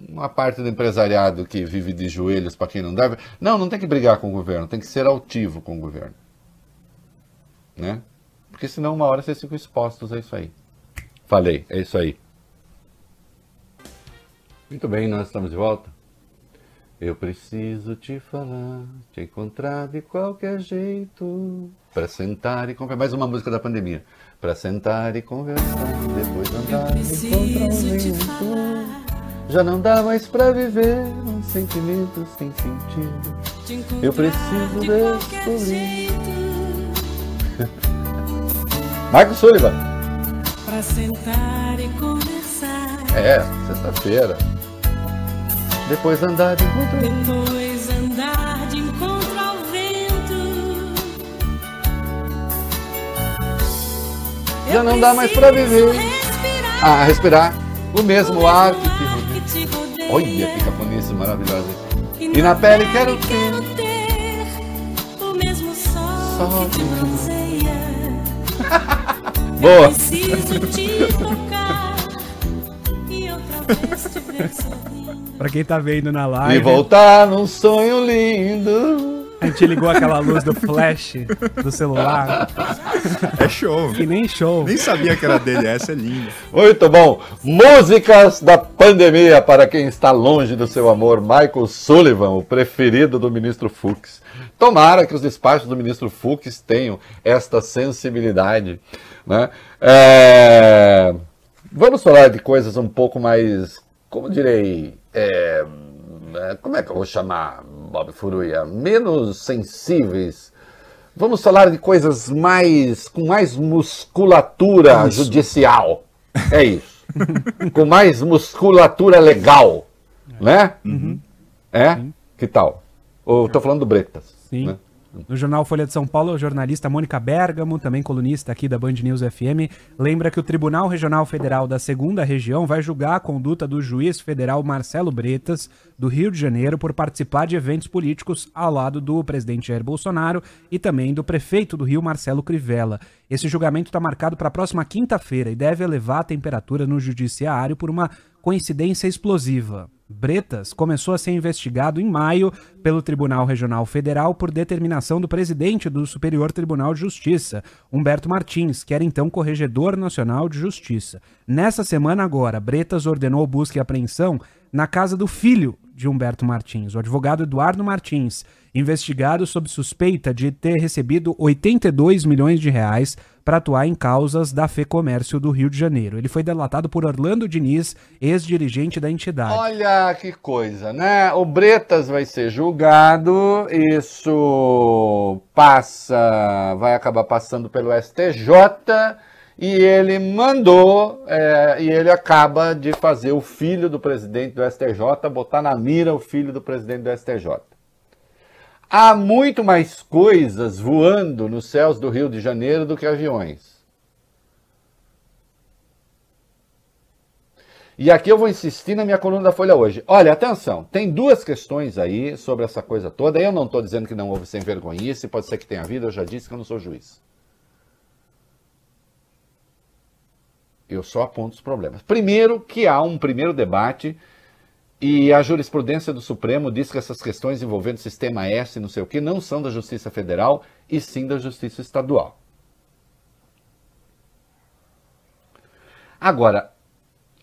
uma parte do empresariado que vive de joelhos para quem não deve. Não, não tem que brigar com o governo, tem que ser altivo com o governo. Né? Porque senão uma hora vocês ficam expostos a isso aí. Falei, é isso aí. Muito bem, nós estamos de volta. Eu preciso te falar, te encontrar de qualquer jeito, para sentar e conversar. Mais uma música da pandemia. Para sentar e conversar, depois andar e encontrar um jeito. Já não dá mais para viver um sentimento sem sentido. Eu preciso descobrir. Marcos Sullivan. Pra sentar e conversar. É, sexta-feira. Depois andar e encontrar um Depois andar de encontro ao vento. Já não dá mais pra viver. Ah, respirar o mesmo ar que te rodeia. Olha que cafonice maravilhosa. E na pele quero ter ter o mesmo sol, Sol que te bronzeia. Boa. Preciso te tocar e outra vez te ver sorrindo. Pra quem tá vendo na live, E voltar num sonho lindo. a gente ligou aquela luz do flash do celular. É show. Que nem show. Nem sabia que era dele, essa é linda. Muito bom. Músicas da pandemia para quem está longe do seu amor. Michael Sullivan, o preferido do ministro Fux. Tomara que os despachos do ministro Fux tenham esta sensibilidade. Né? É, Vamos falar de coisas um pouco mais, como direi, é, é, como é que eu vou chamar, Bob Furuia? Menos sensíveis. Vamos falar de coisas mais com mais musculatura judicial. É isso. com mais musculatura legal, né? É? Que tal? Ou tô falando do Bretas. Sim. né? No jornal Folha de São Paulo, a jornalista Mônica Bergamo, também colunista aqui da Band News FM, lembra que o Tribunal Regional Federal da Segunda Região vai julgar a conduta do juiz federal Marcelo Bretas, do Rio de Janeiro, por participar de eventos políticos ao lado do presidente Jair Bolsonaro e também do prefeito do Rio, Marcelo Crivella. Esse julgamento está marcado para a próxima quinta-feira e deve elevar a temperatura no judiciário por uma coincidência explosiva. Bretas começou a ser investigado em maio pelo Tribunal Regional Federal por determinação do presidente do Superior Tribunal de Justiça, Humberto Martins, que era então Corregedor Nacional de Justiça. Nessa semana agora, Bretas ordenou busca e apreensão na casa do filho de Humberto Martins, o advogado Eduardo Martins, investigado sob suspeita de ter recebido 82 milhões de reais para atuar em causas da FEComércio do Rio de Janeiro. Ele foi delatado por Orlando Diniz, ex-dirigente da entidade. Olha que coisa, né? O Bretas vai ser julgado, isso passa, vai acabar passando pelo STJ e ele mandou, é, e ele acaba de fazer o filho do presidente do STJ botar na mira o filho do presidente do STJ. Há muito mais coisas voando nos céus do Rio de Janeiro do que aviões. E aqui eu vou insistir na minha coluna da Folha hoje. Olha, atenção, tem duas questões aí sobre essa coisa toda. Eu não estou dizendo que não houve sem vergonhice, pode ser que tenha havido, eu já disse que eu não sou juiz. Eu só aponto os problemas. Primeiro, que há um primeiro debate e a jurisprudência do Supremo diz que essas questões envolvendo sistema S, não sei o que, não são da Justiça Federal e sim da Justiça Estadual. Agora,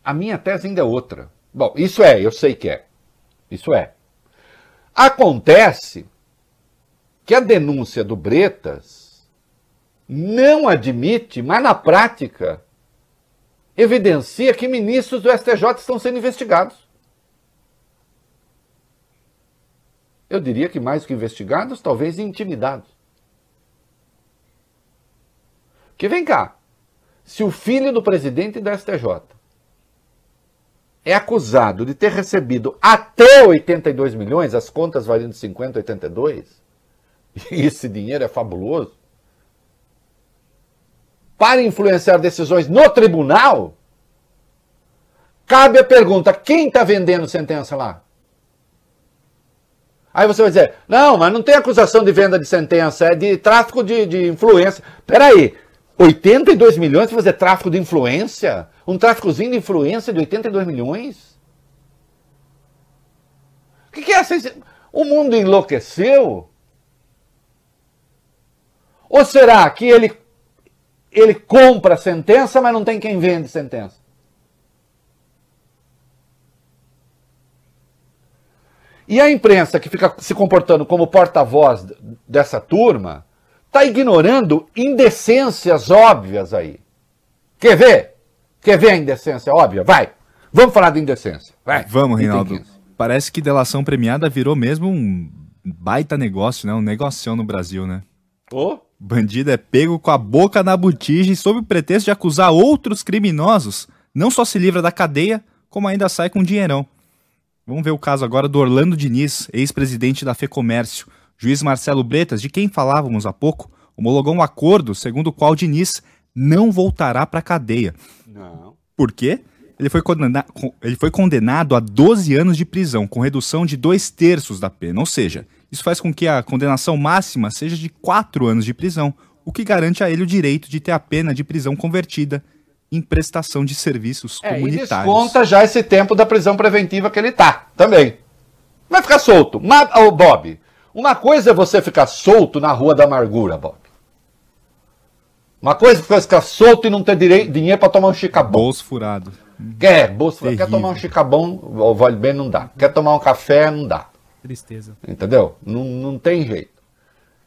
a minha tese ainda é outra. Bom, isso é, eu sei que é. Isso é. Acontece que a denúncia do Bretas não admite, mas na prática evidencia que ministros do STJ estão sendo investigados. Eu diria que mais que investigados, talvez intimidados. Que vem cá, se o filho do presidente da STJ é acusado de ter recebido até 82 milhões, as contas variam de 50 a 82, e esse dinheiro é fabuloso, para influenciar decisões no tribunal, cabe a pergunta: quem está vendendo sentença lá? Aí você vai dizer: não, mas não tem acusação de venda de sentença, é de tráfico de, de influência. Peraí, 82 milhões para fazer tráfico de influência? Um tráficozinho de influência de 82 milhões? O que, que é essa? O mundo enlouqueceu? Ou será que ele, ele compra a sentença, mas não tem quem vende sentença? E a imprensa que fica se comportando como porta-voz dessa turma está ignorando indecências óbvias aí. Quer ver? Quer ver a indecência óbvia? Vai. Vamos falar de indecência. Vai. Vamos, Reinaldo. 15. Parece que delação premiada virou mesmo um baita negócio, né? Um negocião no Brasil, né? Ô, Bandido é pego com a boca na botija e sob o pretexto de acusar outros criminosos, não só se livra da cadeia, como ainda sai com dinheirão. Vamos ver o caso agora do Orlando Diniz, ex-presidente da FEComércio. Juiz Marcelo Bretas, de quem falávamos há pouco, homologou um acordo segundo o qual Diniz não voltará para a cadeia. Não. Por quê? Ele foi, ele foi condenado a 12 anos de prisão, com redução de dois terços da pena. Ou seja, isso faz com que a condenação máxima seja de 4 anos de prisão, o que garante a ele o direito de ter a pena de prisão convertida em prestação de serviços É, e comunitários. desconta já esse tempo da prisão preventiva que ele tá, também. Vai ficar solto. Mas, ô, Bob, uma coisa é você ficar solto na rua da amargura, Bob. Uma coisa é você ficar solto e não ter direi- dinheiro para tomar um chicabom. Bolso furado. Quer, bolso, quer Terrível. tomar um chicabom, o vale bem não dá. Quer tomar um café, não dá. Tristeza. Entendeu? Não, não tem jeito.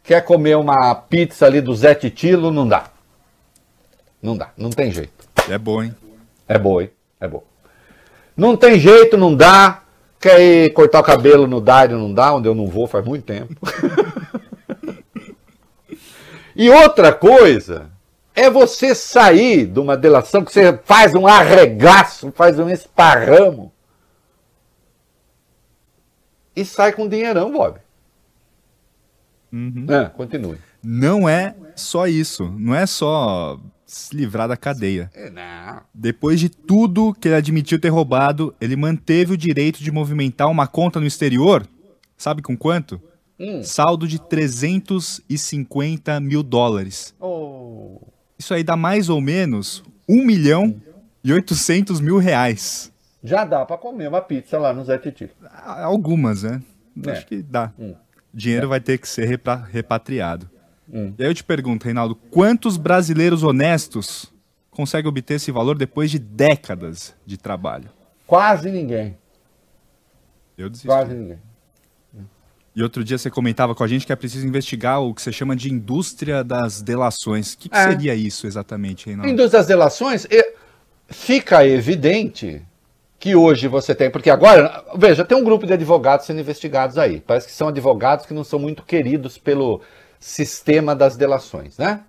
Quer comer uma pizza ali do Zé Titilo, não dá. Não dá, não tem jeito. É bom, hein? É boa, hein? É boa. Não tem jeito, não dá. Quer ir cortar o cabelo no Dário, não dá, onde eu não vou faz muito tempo. e outra coisa é você sair de uma delação que você faz um arregaço, faz um esparramo e sai com dinheirão, Bob. Uhum. É, continue. Não é só isso. Não é só se livrar da cadeia. É. Depois de tudo que ele admitiu ter roubado, ele manteve o direito de movimentar uma conta no exterior. Sabe com quanto? Hum. Saldo de 350 mil dólares. Oh. Isso aí dá mais ou menos 1 milhão e 800 mil reais. Já dá pra comer uma pizza lá no Zé Titilo. Ah, Algumas, né? É. Acho que dá. Hum. Dinheiro vai ter que ser repatriado. Hum. E aí eu te pergunto, Reinaldo, quantos brasileiros honestos conseguem obter esse valor depois de décadas de trabalho? Quase ninguém. Eu desisti. Quase ninguém. E outro dia você comentava com a gente que é preciso investigar o que você chama de indústria das delações. O que, que É. seria isso exatamente, Reinaldo? Indústria das delações, fica evidente que hoje você tem, porque agora, veja, tem um grupo de advogados sendo investigados aí. Parece que são advogados que não são muito queridos pelo sistema das delações, né?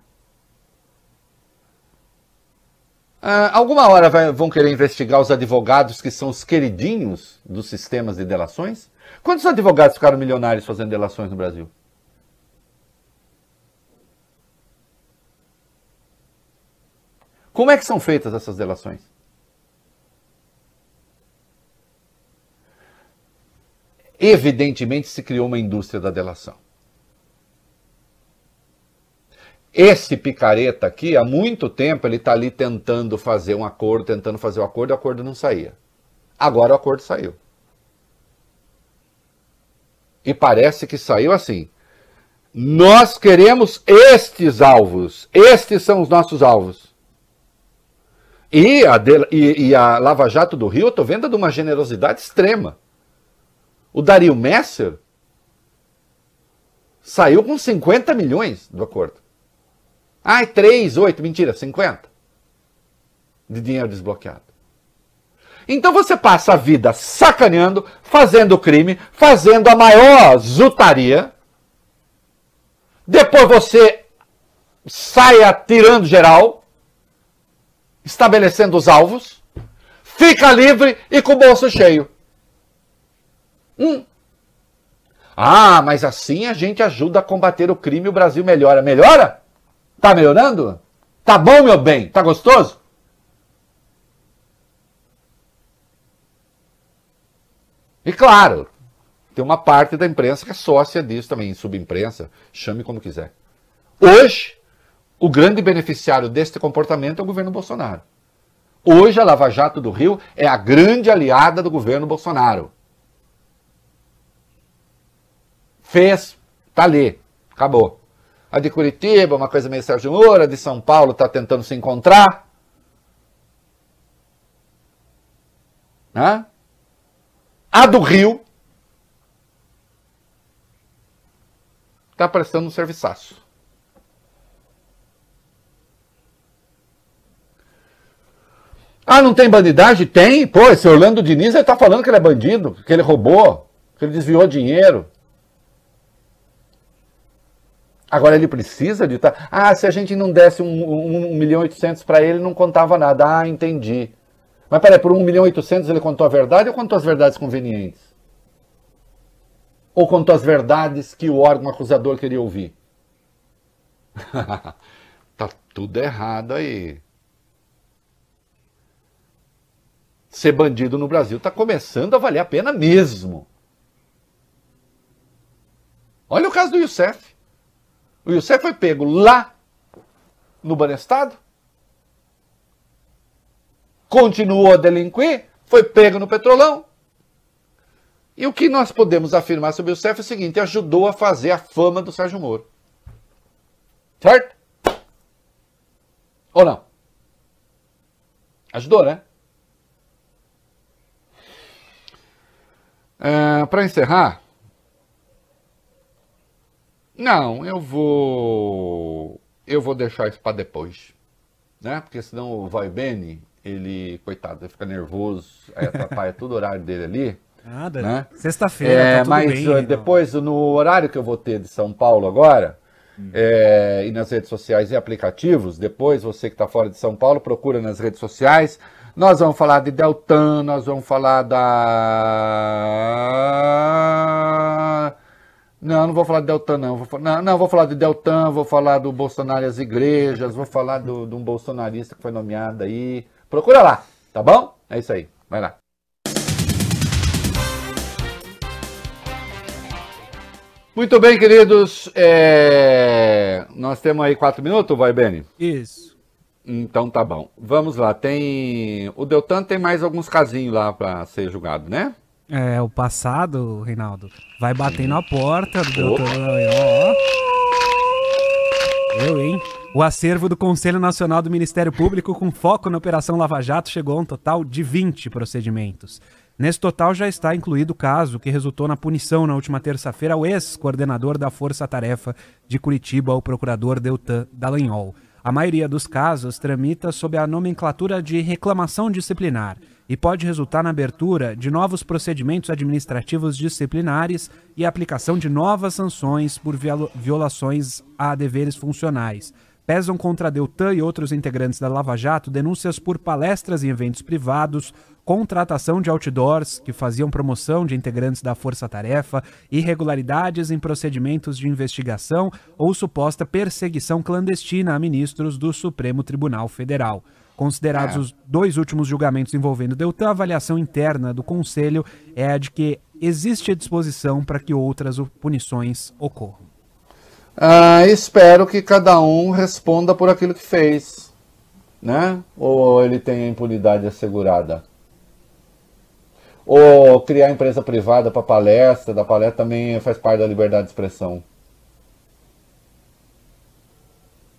Ah, alguma hora vai- vão querer investigar os advogados que são os queridinhos dos sistemas de delações? Quantos advogados ficaram milionários fazendo delações no Brasil? Como é que são feitas essas delações? Evidentemente se criou uma indústria da delação. Esse picareta aqui, há muito tempo, ele está ali tentando fazer um acordo, tentando fazer o acordo, e o acordo não saía. Agora o acordo saiu. E parece que saiu assim. Nós queremos estes alvos. Estes são os nossos alvos. E a, de- e- e a Lava Jato do Rio, eu estou vendo de uma generosidade extrema. O Dario Messer saiu com 50 milhões do acordo. Ai, 3, 8, mentira, 50 de dinheiro desbloqueado. Então você passa a vida sacaneando, fazendo crime, fazendo a maior zutaria. Depois você sai atirando geral, estabelecendo os alvos, fica livre e com o bolso cheio. Hum. Ah, mas assim a gente ajuda a combater o crime e o Brasil melhora. Melhora? Tá melhorando? Tá bom, meu bem? Tá gostoso? E claro, tem uma parte da imprensa que é sócia disso também, subimprensa, chame como quiser. Hoje, o grande beneficiário deste comportamento é o governo Bolsonaro. Hoje, a Lava Jato do Rio é a grande aliada do governo Bolsonaro. Fez, tá ali, acabou. A de Curitiba, uma coisa meio Sérgio Moro, a de São Paulo está tentando se encontrar. Né? A do Rio está prestando um serviçaço. Ah, não tem bandidagem? Tem. Pô, esse Orlando Diniz ele tá falando que ele é bandido, que ele roubou, que ele desviou dinheiro. Agora ele precisa de estar. Ah, se a gente não desse um, um, um milhão e oitocentos para ele, não contava nada. Ah, entendi. Mas peraí, por um milhão e oitocentos ele contou a verdade ou contou as verdades convenientes? Ou contou as verdades que o órgão acusador queria ouvir? tá tudo errado aí. Ser bandido no Brasil está começando a valer a pena mesmo. Olha o caso do Youssef. O Youssef foi pego lá no Banestado, continuou a delinquir, foi pego no Petrolão. E o que nós podemos afirmar sobre o Youssef é o seguinte: ajudou a fazer a fama do Sérgio Moro. Certo? Ou não? Ajudou, né? É, Para encerrar, não, eu vou. Eu vou deixar isso para depois. Né? Porque senão o vai Bene, ele, coitado, ele fica nervoso, aí atrapalha todo o horário dele ali. Nada. Né? Sexta-feira, É, tá mas bem. Reinaldo. depois, no horário que eu vou ter de São Paulo agora, é, e nas redes sociais e aplicativos, depois você que está fora de São Paulo, procura nas redes sociais. Nós vamos falar de Deltan, nós vamos falar da. Não, não vou falar de Deltan, não. Vou não, não, vou falar de Deltan, vou falar do Bolsonaro e as igrejas, vou falar do- de um bolsonarista que foi nomeado aí. Procura lá, tá bom? É isso aí. Vai lá. Muito bem, queridos. É, Nós temos aí quatro minutos, vai, Beni? Isso. Então tá bom. Vamos lá. Tem. O Deltan tem mais alguns casinhos lá para ser julgado, né? É, o passado, Reinaldo, vai bater na porta do doutor ó. Eu, hein? O acervo do Conselho Nacional do Ministério Público, com foco na Operação Lava Jato, chegou a um total de 20 procedimentos. Nesse total já está incluído o caso que resultou na punição na última terça-feira ao ex-coordenador da Força Tarefa de Curitiba, o procurador Deltan Dallagnol. A maioria dos casos tramita sob a nomenclatura de reclamação disciplinar e pode resultar na abertura de novos procedimentos administrativos disciplinares e aplicação de novas sanções por violações a deveres funcionais. Pesam contra Deltan e outros integrantes da Lava Jato denúncias por palestras em eventos privados, contratação de outdoors que faziam promoção de integrantes da Força Tarefa, irregularidades em procedimentos de investigação ou suposta perseguição clandestina a ministros do Supremo Tribunal Federal. Considerados É. os dois últimos julgamentos envolvendo Deltan, a avaliação interna do Conselho é a de que existe a disposição para que outras punições ocorram. Ah, espero que cada um responda por aquilo que fez, né? Ou ele tem a impunidade assegurada. Ou criar empresa privada para palestra, da palestra também faz parte da liberdade de expressão.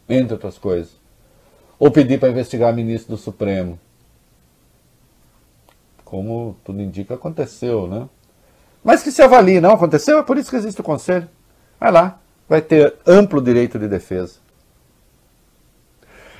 Entre outras coisas. Ou pedir para investigar ministro do Supremo. Como tudo indica, aconteceu, né? Mas que se avalie, não aconteceu, é por isso que existe o conselho. Vai lá, vai ter amplo direito de defesa.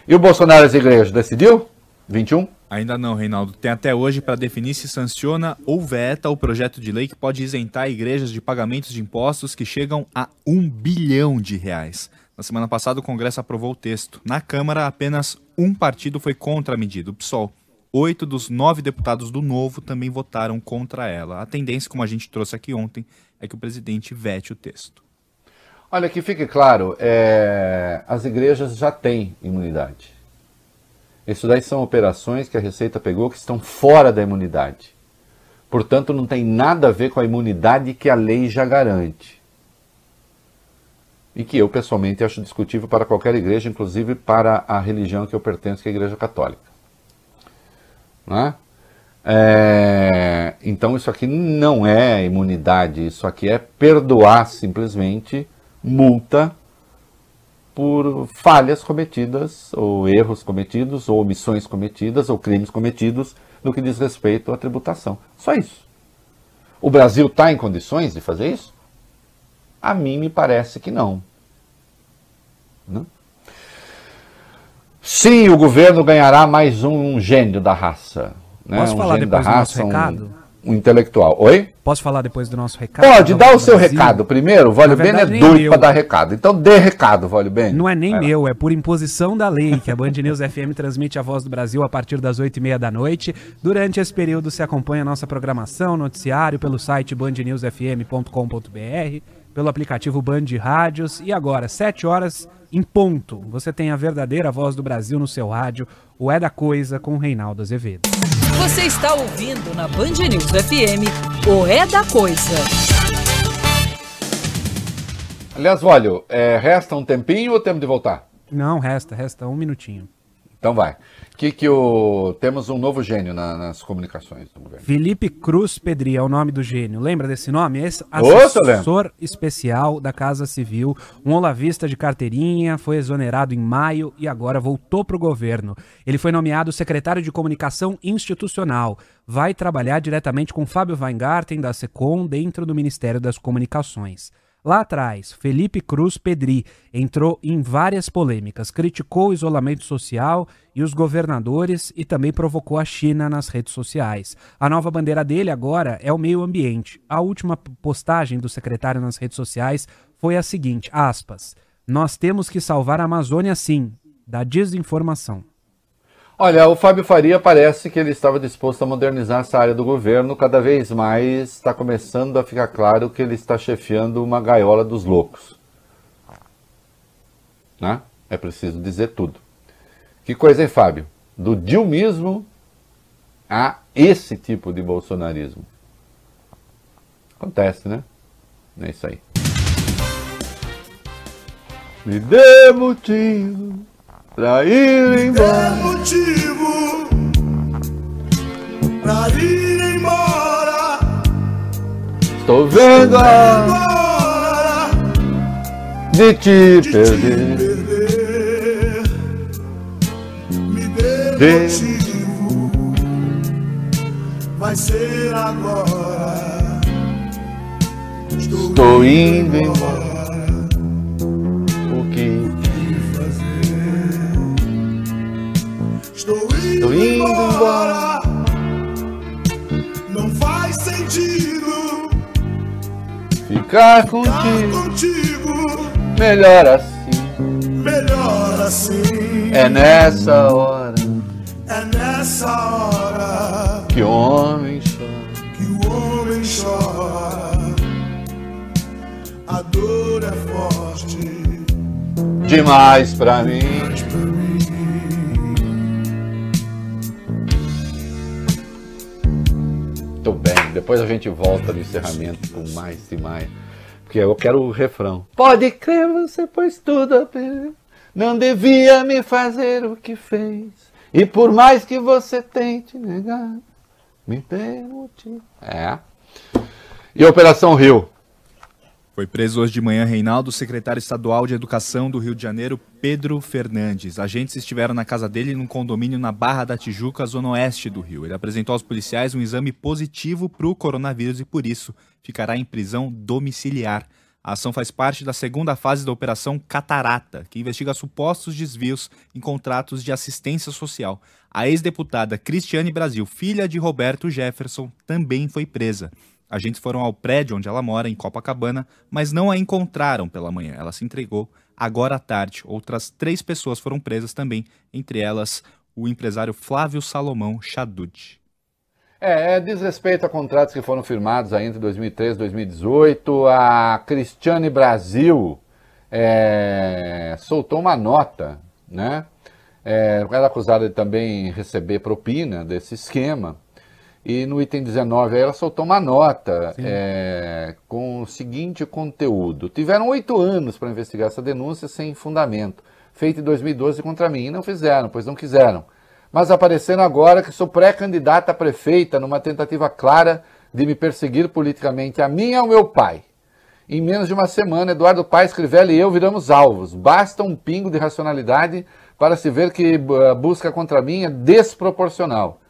E o Bolsonaro e as igrejas decidiu? 21? Ainda não, Reinaldo. Tem até hoje para definir se sanciona ou veta o projeto de lei que pode isentar igrejas de pagamentos de impostos que chegam a um bilhão de reais. Na semana passada, o Congresso aprovou o texto. Na Câmara, apenas um partido foi contra a medida, o PSOL. oito dos nove deputados do Novo também votaram contra ela. A tendência, como a gente trouxe aqui ontem, é que o presidente vete o texto. Olha, que fique claro, é, as igrejas já têm imunidade. Isso daí são operações que a Receita pegou que estão fora da imunidade. Portanto, não tem nada a ver com a imunidade que a lei já garante. E que eu, pessoalmente, acho discutível para qualquer igreja, inclusive para a religião que eu pertenço, que é a Igreja Católica. Né? É, então, isso aqui não é imunidade, isso aqui é perdoar simplesmente multa por falhas cometidas, ou erros cometidos, ou omissões cometidas, ou crimes cometidos no que diz respeito à tributação. Só isso. O Brasil está em condições de fazer isso? A mim me parece que não. não. Sim, o governo ganhará mais um gênio da raça. Né? Posso um falar gênio depois da do nosso raça, um- recado? um, intelectual. Oi? Posso falar depois do nosso recado? Pode, dá o seu Brasil? recado primeiro. Na Bene é doido para dar recado. Então dê recado, Vólio Bene. Não é nem meu, é por imposição da lei que a Band News FM transmite a Voz do Brasil a partir das 8h30 da noite. Durante esse período se acompanha a nossa programação, noticiário pelo site bandnewsfm.com.br, pelo aplicativo Band Rádios e agora, 7 horas em ponto, você tem a verdadeira Voz do Brasil no seu rádio, o É da Coisa com Reinaldo Azevedo. Você está ouvindo na Band News FM o É da Coisa. Aliás, Vólio, é, resta um tempinho ou temos de voltar? Não, resta, resta um minutinho. Então vai. Que que o temos um novo gênio na- nas comunicações do governo. Felipe Cruz Pedri é o nome do gênio. Lembra desse nome? Esse Ô, assessor especial da Casa Civil, um olavista de carteirinha, foi exonerado em maio e agora voltou para o governo. Ele foi nomeado secretário de Comunicação Institucional. Vai trabalhar diretamente com Fábio Weingarten, da SECOM, dentro do Ministério das Comunicações. Lá atrás, Felipe Cruz Pedri entrou em várias polêmicas, criticou o isolamento social e os governadores e também provocou a China nas redes sociais. A nova bandeira dele agora é o meio ambiente. A última postagem do secretário nas redes sociais foi a seguinte, aspas, nós temos que salvar a Amazônia sim, da desinformação. Olha, o Fábio Faria parece que ele estava disposto a modernizar essa área do governo. Cada vez mais está começando a ficar claro que ele está chefiando uma gaiola dos loucos. Né? É preciso dizer tudo. Que coisa, hein, Fábio? Do dilmismo a esse tipo de bolsonarismo. Acontece, né? É isso aí. Me dê motivo pra ir embora. motivo pra ir embora. Estou vendo a Hora de te de perder. te perder. Me dê motivo. Vai ser agora. Estou, Estou indo embora. O Estou indo, embora. Não faz sentido ficar ficar contigo? contigo. Melhor assim. Melhor assim. É nessa hora É nessa hora que o homem chora. que o homem chora. A dor é forte Demais pra mim. Muito bem. Depois a gente volta no encerramento com mais e mais. Porque eu quero o refrão. Pode crer, você pôs tudo a perder. Não devia me fazer o que fez. E por mais que você tente negar, me motivo. É. E Operação Rio? Foi preso hoje de manhã Reinaldo, secretário estadual de Educação do Rio de Janeiro, Pedro Fernandes. Agentes estiveram na casa dele num condomínio na Barra da Tijuca, zona oeste do Rio. Ele apresentou aos policiais um exame positivo para o coronavírus e, por isso, ficará em prisão domiciliar. A ação faz parte da segunda fase da Operação Catarata, que investiga supostos desvios em contratos de assistência social. A ex-deputada Cristiane Brasil, filha de Roberto Jefferson, também foi presa. Agentes foram ao prédio onde ela mora, em Copacabana, mas não a encontraram pela manhã. Ela se entregou agora à tarde. Outras três pessoas foram presas também, entre elas o empresário Flávio Salomão Chadud. É, é diz respeito a contratos que foram firmados aí entre 2013 e 2018. A Cristiane Brasil é, soltou uma nota, né? É, ela é acusada de também receber propina desse esquema. E no item 19 aí ela soltou uma nota é, com o seguinte conteúdo. Tiveram oito anos para investigar essa denúncia sem fundamento, feita em 2012 contra mim. E não fizeram, pois não quiseram. Mas apareceram agora que sou pré-candidata a prefeita numa tentativa clara de me perseguir politicamente a mim e ao meu pai. Em menos de uma semana, Eduardo Paes Crivella e eu viramos alvos. Basta um pingo de racionalidade para se ver que a busca contra mim é desproporcional.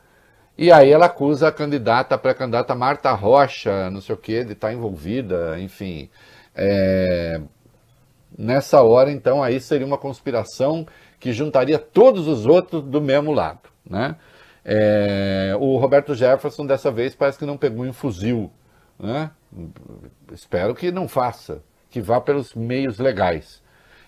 E aí ela acusa a candidata, a pré-candidata Marta Rocha, não sei o que, de estar envolvida, enfim. É... Nessa hora, então, aí seria uma conspiração que juntaria todos os outros do mesmo lado, né? É... O Roberto Jefferson, dessa vez, parece que não pegou um fuzil, né? Espero que não faça, que vá pelos meios legais.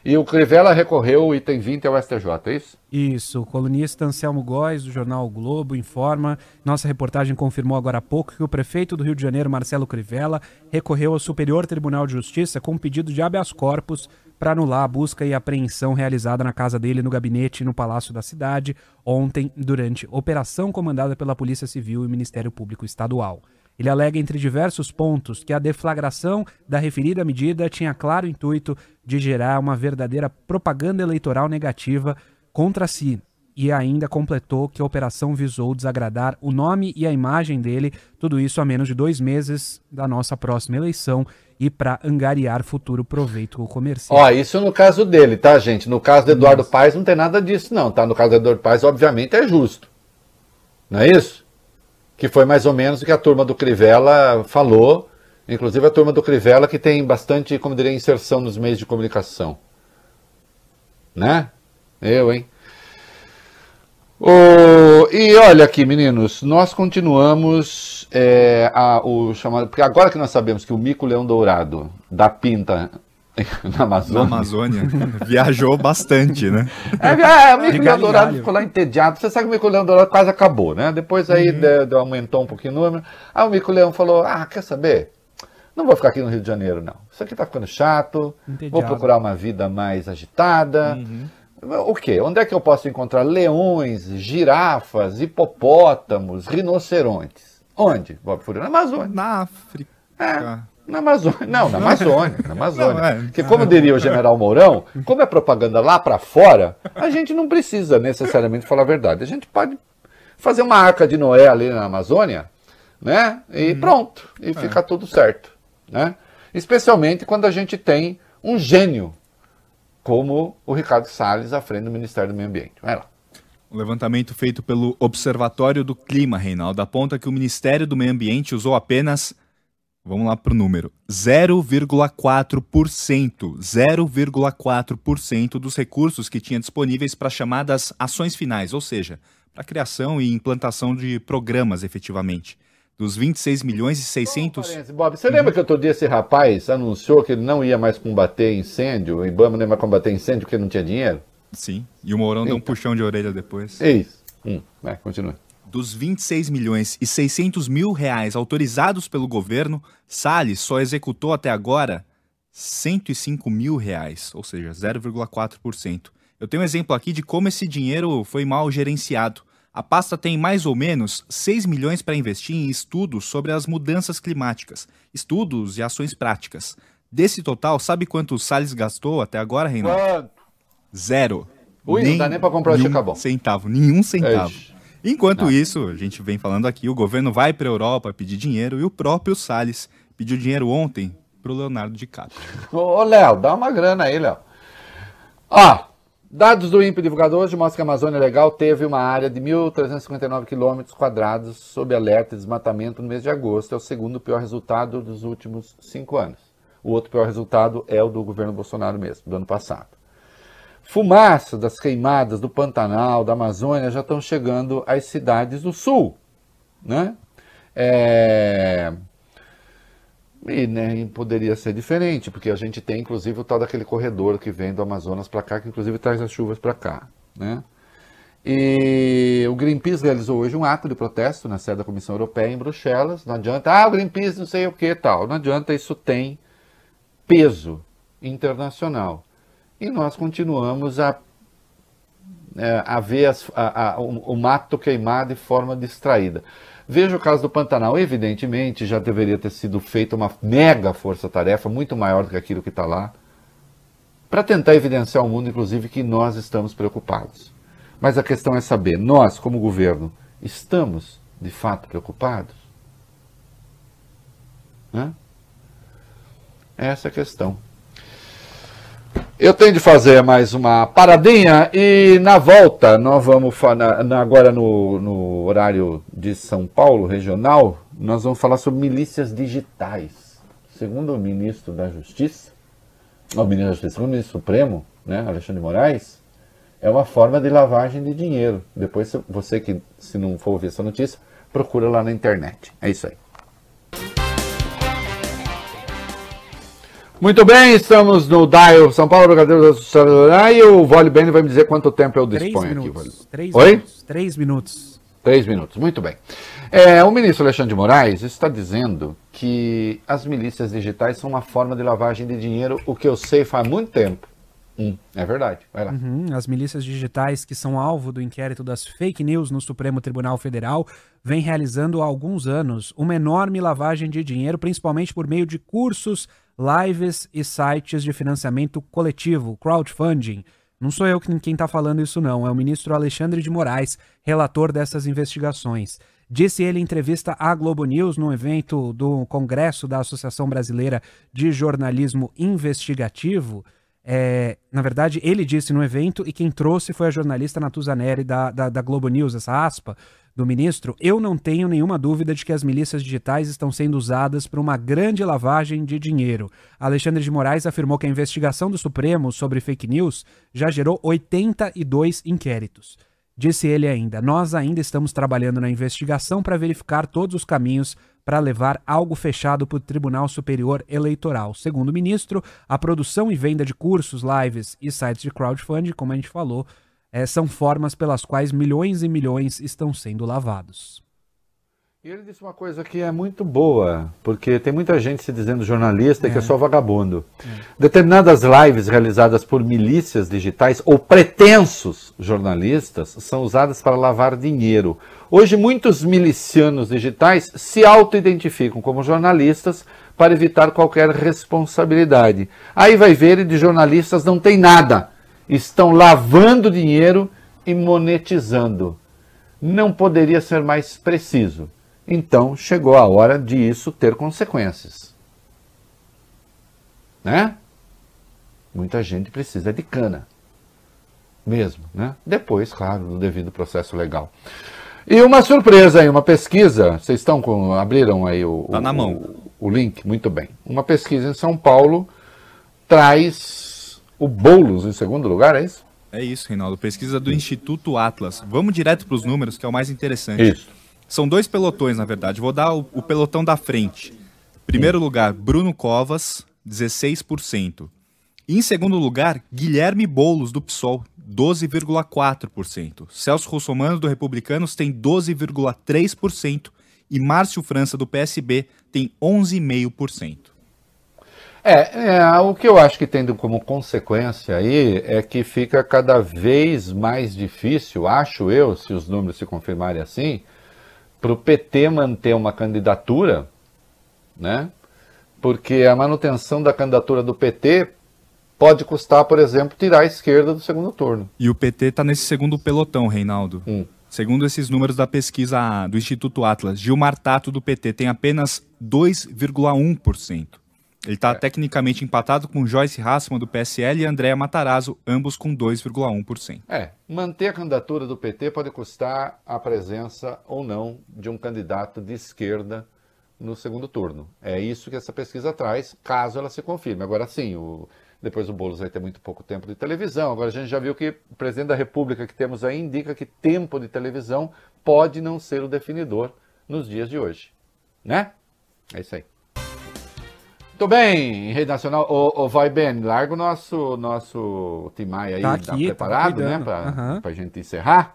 E o Crivella recorreu, o item 20 ao STJ, é isso? Isso, o colunista Anselmo Góes, do jornal o Globo, informa. Nossa reportagem confirmou agora há pouco que o prefeito do Rio de Janeiro, Marcelo Crivella, recorreu ao Superior Tribunal de Justiça com um pedido de habeas corpus para anular a busca e apreensão realizada na casa dele no gabinete no Palácio da Cidade ontem, durante operação comandada pela Polícia Civil e Ministério Público Estadual. Ele alega, entre diversos pontos, que a deflagração da referida medida tinha claro intuito de gerar uma verdadeira propaganda eleitoral negativa contra si. E ainda completou que a operação visou desagradar o nome e a imagem dele, tudo isso a menos de dois meses da nossa próxima eleição e para angariar futuro proveito comercial. Ó, isso no caso dele, tá, gente? No caso do Eduardo Paes não tem nada disso, não, tá? No caso do Eduardo Paes, obviamente, é justo. Não é isso? Que foi mais ou menos o que a turma do Crivella falou, inclusive a turma do Crivella que tem bastante, como diria, inserção nos meios de comunicação. Né? Eu, hein? O... E olha aqui, meninos, nós continuamos é, a, o chamado. Porque agora que nós sabemos que o mico-leão dourado dá pinta na Amazônia. Na Amazônia. Viajou bastante, né? É, é o mico-leão dourado ficou lá entediado. Você sabe que o mico-leão dourado quase acabou, né? Depois aí Uhum. de- de- aumentou um pouquinho o número. Aí o mico-leão falou: Ah, quer saber? Não vou ficar aqui no Rio de Janeiro, não. Isso aqui tá ficando chato. Vou Entediado. procurar uma vida mais agitada. Uhum. O quê? Onde é que eu posso encontrar leões, girafas, hipopótamos, rinocerontes? Onde, Bob? Na Amazônia. Na África. É, na Amazônia. Não, na Amazônia. Na Amazônia. Não, é. Porque, como diria o general Mourão, como é propaganda lá para fora, a gente não precisa necessariamente falar a verdade. A gente pode fazer uma arca de Noé ali na Amazônia, né? E pronto. E fica tudo certo. Né? Especialmente quando a gente tem um gênio como o Ricardo Salles à frente do Ministério do Meio Ambiente. Vai lá. O levantamento feito pelo Observatório do Clima, Reinaldo, aponta que o Ministério do Meio Ambiente usou apenas, vamos lá para o número, 0,4%, 0,4% dos recursos que tinha disponíveis para chamadas ações finais, ou seja, para a criação e implantação de programas efetivamente. Dos 26 milhões e 600... Parênteses, Bob, você lembra que outro dia esse rapaz anunciou que ele não ia mais combater incêndio, o Ibama não ia mais combater incêndio porque não tinha dinheiro? Sim, e o Mourão deu um puxão de orelha depois. É isso. Hum, vai, continua. Dos 26 milhões e 600 mil reais autorizados pelo governo, Salles só executou até agora 105 mil reais, ou seja, 0,4%. Eu tenho um exemplo aqui de como esse dinheiro foi mal gerenciado. A pasta tem mais ou menos 6 milhões para investir em estudos sobre as mudanças climáticas, estudos e ações práticas. Desse total, sabe quanto o Salles gastou até agora, Reinaldo? Zero. Ui, não dá nem pra comprar o Chicabon. centavo, nenhum centavo. Eixe. Enquanto Não. isso, a gente vem falando aqui, o governo vai para a Europa pedir dinheiro e o próprio Salles pediu dinheiro ontem para o Leonardo DiCaprio. Ô, Léo, dá uma grana aí, Léo. Ó, dados do INPE divulgado hoje mostram que a Amazônia Legal teve uma área de 1.359 quilômetros quadrados sob alerta de desmatamento no mês de agosto. É o segundo pior resultado dos últimos cinco anos. O outro pior resultado é o do governo Bolsonaro mesmo, do ano passado. Fumaça das queimadas do Pantanal, da Amazônia, já estão chegando às cidades do sul. Né? É... E né, poderia ser diferente, porque a gente tem inclusive o tal daquele corredor que vem do Amazonas para cá, que inclusive traz as chuvas para cá. Né? E o Greenpeace realizou hoje um ato de protesto na sede da Comissão Europeia em Bruxelas. Não adianta, ah, o Greenpeace não sei o que tal. Não adianta, isso tem peso internacional. E nós continuamos a, é, a ver as- a- a- o, o mato queimar de forma distraída. Veja o caso do Pantanal. Evidentemente, já deveria ter sido feita uma mega força-tarefa, muito maior do que aquilo que está lá, para tentar evidenciar ao mundo, inclusive, que nós estamos preocupados. Mas a questão é saber, nós, como governo, estamos de fato preocupados? Hã? Essa é a questão. Eu tenho de fazer mais uma paradinha e na volta nós vamos falar, agora no, no horário de São Paulo, regional, nós vamos falar sobre milícias digitais. Segundo o ministro da Justiça, o ministro da Justiça, o ministro Supremo, né, Alexandre Moraes, é uma forma de lavagem de dinheiro. Depois você que, se não for ouvir essa notícia, procura lá na internet. É isso aí. Muito bem, estamos no Dial São Paulo, Brigadeiro da e o Vale Bene vai me dizer quanto tempo eu Três disponho aqui. minutos. Vale. Três Oi? minutos. Três minutos. Três minutos, muito bem. É, o ministro Alexandre de Moraes está dizendo que as milícias digitais são uma forma de lavagem de dinheiro, o que eu sei faz muito tempo. Hum, é verdade, vai lá. Uhum, As milícias digitais que são alvo do inquérito das fake news no Supremo Tribunal Federal vêm realizando há alguns anos uma enorme lavagem de dinheiro, principalmente por meio de cursos, lives e sites de financiamento coletivo, crowdfunding. Não sou eu quem está falando isso, não. É o ministro Alexandre de Moraes, relator dessas investigações. Disse ele em entrevista à Globo News no evento do Congresso da Associação Brasileira de Jornalismo Investigativo. É, na verdade, ele disse no evento, e quem trouxe foi a jornalista Natuza Neri da, da, da Globo News, essa aspa do ministro. Eu não tenho nenhuma dúvida de que as milícias digitais estão sendo usadas para uma grande lavagem de dinheiro. Alexandre de Moraes afirmou que a investigação do Supremo sobre fake news já gerou 82 inquéritos. Disse ele ainda: Nós ainda estamos trabalhando na investigação para verificar todos os caminhos para levar algo fechado para o Tribunal Superior Eleitoral. Segundo o ministro, a produção e venda de cursos, lives e sites de crowdfunding, como a gente falou, eh, são formas pelas quais milhões e milhões estão sendo lavados. E ele disse uma coisa que é muito boa, porque tem muita gente se dizendo jornalista e que é só vagabundo. Determinadas lives realizadas por milícias digitais ou pretensos jornalistas são usadas para lavar dinheiro. Hoje, muitos milicianos digitais se auto-identificam como jornalistas para evitar qualquer responsabilidade. Aí vai ver, e de jornalistas não tem nada. Estão lavando dinheiro e monetizando. Não poderia ser mais preciso. Então chegou a hora de isso ter consequências. Né? Muita gente precisa de cana. Mesmo, né? Depois, claro, do devido processo legal. E uma surpresa aí, uma pesquisa, vocês estão com, abriram aí o, Tá na o- mão. o, o link, muito bem. Uma pesquisa em São Paulo traz o Boulos em segundo lugar, é isso? É isso, Reinaldo. Pesquisa do Instituto Atlas. Vamos direto para os números, que é o mais interessante. Isso. São dois pelotões, na verdade. Vou dar o, o pelotão da frente. Primeiro lugar, Bruno Covas, 16%. E em segundo lugar, Guilherme Boulos, do PSOL, 12,4%. Celso Russomano, do Republicanos, tem 12,3%. E Márcio França, do PSB, tem 11,5%. É, é, o que eu acho que tendo como consequência aí é que fica cada vez mais difícil, acho eu, se os números se confirmarem assim, para o PT manter uma candidatura, né? Porque a manutenção da candidatura do PT pode custar, por exemplo, tirar a esquerda do segundo turno. E o PT está nesse segundo pelotão, Reinaldo. Segundo esses números da pesquisa do Instituto Atlas, Gilmar Tato do PT tem apenas 2,1%. Ele está tecnicamente empatado com Joyce Hassman do PSL e Andréa Matarazzo, ambos com 2,1%. É, manter a candidatura do PT pode custar a presença ou não de um candidato de esquerda no segundo turno. É isso que essa pesquisa traz, caso ela se confirme. Agora sim, o, depois o Boulos vai ter muito pouco tempo de televisão. Agora a gente já viu que o presidente da República que temos aí indica que tempo de televisão pode não ser o definidor nos dias de hoje. Né? É isso aí. Muito bem, em rede nacional. Ô, ô, vai bem, larga o nosso, nosso Timai aí Tá tá aqui, preparado, tava né? Pra, Aham. pra gente encerrar.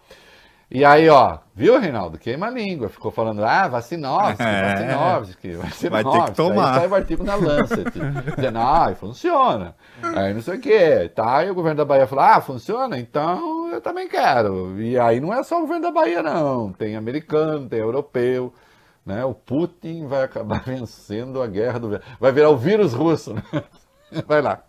E aí, ó, viu, Reinaldo? Queima a língua. Ficou falando, ah, Vacinovski, É. Vacinovski, Vacinovski. Vai ter que tomar. Aí sai o artigo na Lancet, dizendo, ah, funciona. Aí não sei o quê. Tá, e o governo da Bahia falou, ah, funciona? Então eu também quero. E aí não é só o governo da Bahia, não. Tem americano, tem europeu. Né? O Putin vai acabar vencendo a guerra do... Vai virar o vírus russo. Né? Vai lá.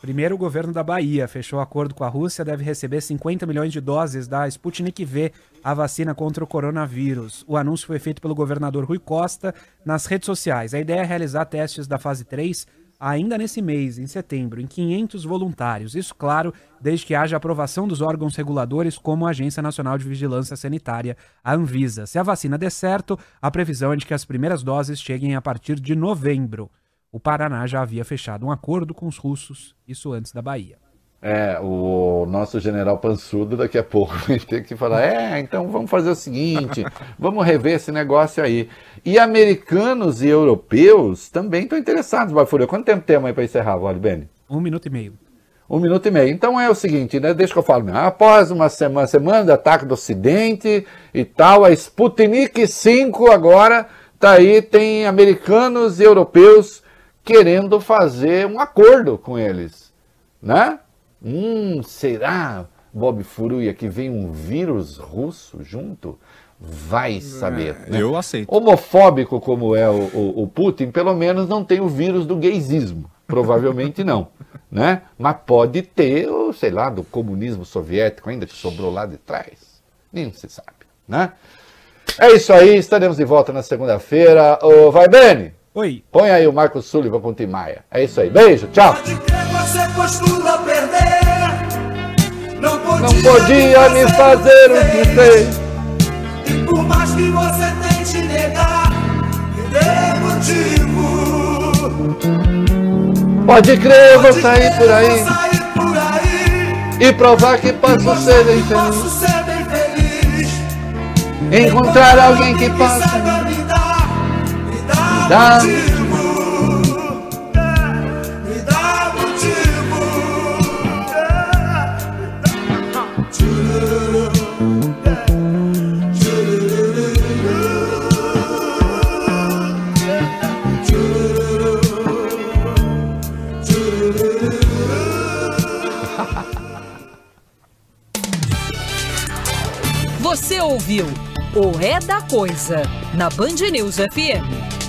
Primeiro, o governo da Bahia fechou acordo com a Rússia, deve receber 50 milhões de doses da Sputnik V, a vacina contra o coronavírus. O anúncio foi feito pelo governador Rui Costa nas redes sociais. A ideia é realizar testes da fase 3 ainda nesse mês, em setembro, em 500 voluntários. Isso, claro, desde que haja aprovação dos órgãos reguladores, como a Agência Nacional de Vigilância Sanitária, a Anvisa. Se a vacina der certo, a previsão é de que as primeiras doses cheguem a partir de novembro. O Paraná já havia fechado um acordo com os russos, isso antes da Bahia. É, o nosso general Pansudo daqui a pouco vai ter que falar, é, então vamos fazer o seguinte, vamos rever esse negócio aí. E americanos e europeus também estão interessados, Bafura. Quanto tempo temos aí para encerrar, Vale Bene? Um minuto e meio. Um minuto e meio. Então é o seguinte, né? Deixa que eu falo mesmo. Após uma semana, semana de ataque do Ocidente e tal, a Sputnik 5 agora tá aí, tem americanos e europeus querendo fazer um acordo com eles, né? Hum, será, Bob Furuia, que vem um vírus russo junto? Vai saber. né? Eu aceito. Homofóbico como é o, o- o Putin, pelo menos não tem o vírus do gaysismo. Provavelmente não, né? Mas pode ter, o, sei lá, do comunismo soviético ainda que sobrou lá de trás. Nem se sabe, né? É isso aí, estaremos de volta na segunda-feira. Ô, vai, Beni! Oi. Põe aí o Marco Sullivan com o Tim Maia. É isso aí, beijo, tchau! Não podia, me fazer o que fez. E por mais que você tente negar, me dê motivo. Pode crer, vou sair por aí e provar que posso ser bem feliz. Encontrar alguém que possa me dar, me dar ouviu o É da Coisa na Band News FM.